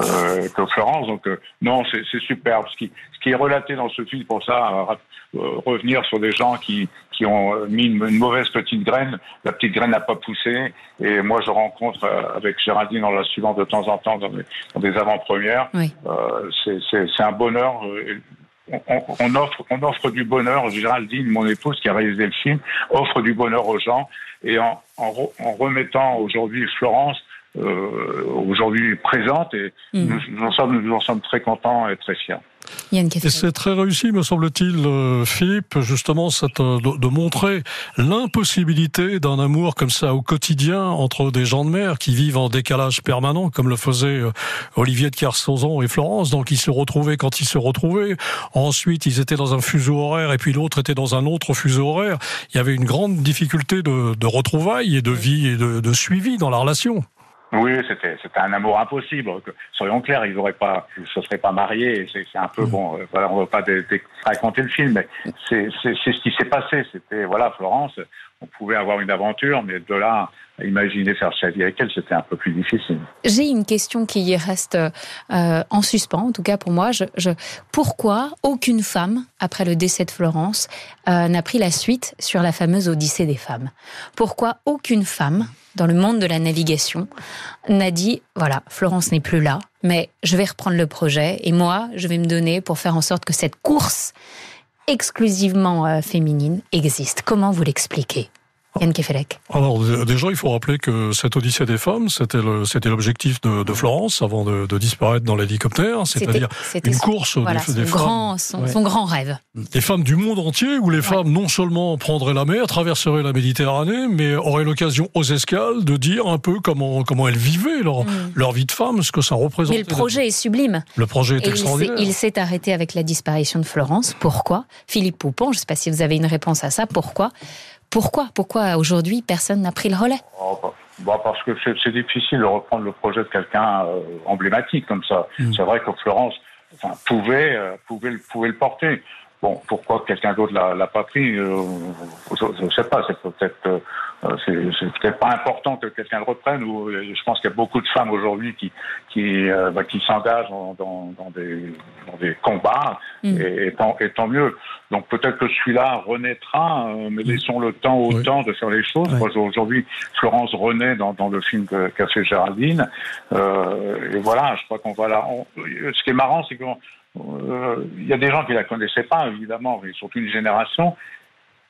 que, Florence. Donc, euh, non, c'est superbe. Ce qui, ce qui est relaté dans ce film, pour ça, revenir sur des gens qui, qui ont mis une, une, mauvaise petite graine. La petite graine n'a pas poussé. Et moi, je rencontre euh, avec Géraldine en la suivant de temps en temps dans des, dans des avant-premières. Oui. Euh, c'est un bonheur. On, on, offre, on offre du bonheur. Géraldine, mon épouse qui a réalisé le film, offre du bonheur aux gens. Et en, en, en remettant aujourd'hui Florence euh, aujourd'hui présente, et mmh. nous, nous, en sommes, nous en sommes très contents et très fiers. Et c'est très réussi, me semble-t-il, euh, Philippe, justement, cette, euh, de, de montrer l'impossibilité d'un amour comme ça au quotidien entre des gens de mer qui vivent en décalage permanent, comme le faisait euh, Olivier de Kersauzon et Florence. Donc, ils se retrouvaient quand ils se retrouvaient. Ensuite, ils étaient dans un fuseau horaire et puis l'autre était dans un autre fuseau horaire. Il y avait une grande difficulté de, de retrouvailles et de vie et de, de suivi dans la relation. Oui, c'était un amour impossible. Soyons clairs, ils n'auraient pas, ils se seraient pas mariés. C'est un peu bon. Euh, voilà, on ne va pas raconter le film, mais c'est ce qui s'est passé. C'était voilà, Florence. On pouvait avoir une aventure, mais de là imaginer faire sa vie avec elle, c'était un peu plus difficile. J'ai une question qui reste euh, en suspens, en tout cas pour moi. Je, je, pourquoi aucune femme, après le décès de Florence, euh, n'a pris la suite sur la fameuse Odyssée des femmes? Pourquoi aucune femme dans le monde de la navigation n'a dit voilà, Florence n'est plus là, mais je vais reprendre le projet et moi, je vais me donner pour faire en sorte que cette course exclusivement euh, féminine existe. Comment vous l'expliquez? Yann Kefelec. Alors déjà, il faut rappeler que cette Odyssée des femmes, c'était l'objectif de, de Florence avant de, de disparaître dans l'hélicoptère, c'est-à-dire une son- course voilà, des, son, des grand, femmes, son, Ouais. son grand rêve. des femmes du monde entier, où les femmes non seulement prendraient la mer, traverseraient la Méditerranée, mais auraient l'occasion aux escales de dire un peu comment comment elles vivaient leur, leur vie de femme, ce que ça représentait. Mm. Mais le projet est sublime. Le projet est Et extraordinaire. il s'est arrêté avec la disparition de Florence. Pourquoi? Philippe Poupon, je ne sais pas si vous avez une réponse à ça. Pourquoi? Pourquoi? Pourquoi aujourd'hui personne n'a pris le relais? Oh, bah, bah, parce que c'est c'est difficile de reprendre le projet de quelqu'un euh, emblématique comme ça. C'est vrai que Florence enfin, pouvait, euh, pouvait, le- pouvait le porter. Bon, pourquoi quelqu'un d'autre l'a l'a pas pris euh, Je ne sais pas. C'est peut-être, euh, euh, c'est c'est peut-être pas important que quelqu'un le reprenne. Ou euh, je pense qu'il y a beaucoup de femmes aujourd'hui qui qui euh, bah, qui s'engagent dans, dans, dans des dans des combats. Mm. Et, et tant, et tant mieux. Donc peut-être que celui-là renaîtra, euh, mais laissons le temps au Oui. temps de faire les choses. Ouais. Moi, Aujourd'hui, Florence renaît dans, dans le film que- qu'a fait Géraldine. Euh, et voilà, je crois qu'on va là. on- ce qui est marrant, c'est qu'il y a des gens qui la connaissaient pas, évidemment, mais surtout une génération.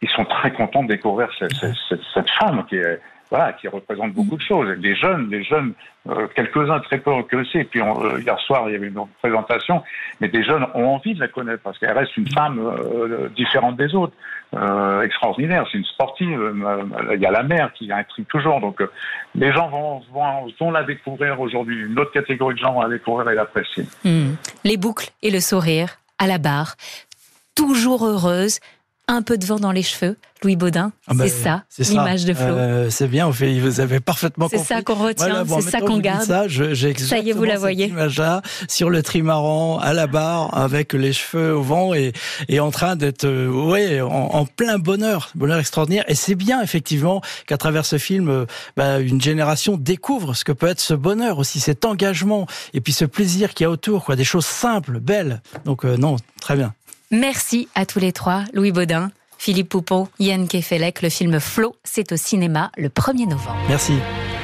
Ils sont très contents de découvrir cette femme qui est voilà, qui représente beaucoup de choses. Des jeunes, des jeunes, euh, quelques-uns très peu recursés. Et puis on- euh, hier soir, il y avait une présentation, mais des jeunes ont envie de la connaître parce qu'elle reste une femme euh, différente des autres, extraordinaire. C'est une sportive. Il y a la mère qui intrigue toujours. Donc les gens vont, vont, vont la découvrir aujourd'hui. Une autre catégorie de gens vont la découvrir et l'apprécier. Hmm. Les boucles et le sourire à la barre, toujours heureuse, un peu de vent dans les cheveux. Louis Baudin, Ah bah, c'est ça, c'est ça. l'image de Flo. Euh, c'est bien, vous avez parfaitement c'est compris. ça qu'on retient, Voilà, bon, c'est ça qu'on garde. Ça, je- j'ai Ça y est, vous la voyez. image-là sur le trimaran à la barre avec les cheveux au vent et, et en train d'être euh, ouais en, en plein bonheur, bonheur extraordinaire. Et c'est bien effectivement qu'à travers ce film, euh, bah, une génération découvre ce que peut être ce bonheur aussi, cet engagement et puis ce plaisir qu'il y a autour, quoi, des choses simples, belles. Donc euh, non, très bien. Merci à tous les trois, Louis Baudin, Philippe Poupon, Yann Kefelec. Le film Flo, c'est au cinéma le 1er novembre. Merci.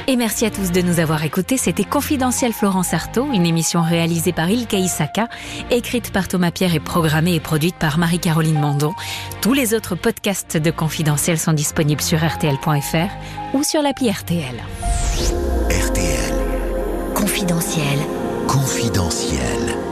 Et merci à tous de nous avoir écoutés. C'était Confidentiel Florence Artaud, une émission réalisée par Ilka Isaka, écrite par Thomas Pierre et programmée et produite par Marie-Caroline Mandon. Tous les autres podcasts de Confidentiel sont disponibles sur rtl.fr ou sur l'appli RTL. RTL, Confidentiel. confidentiel.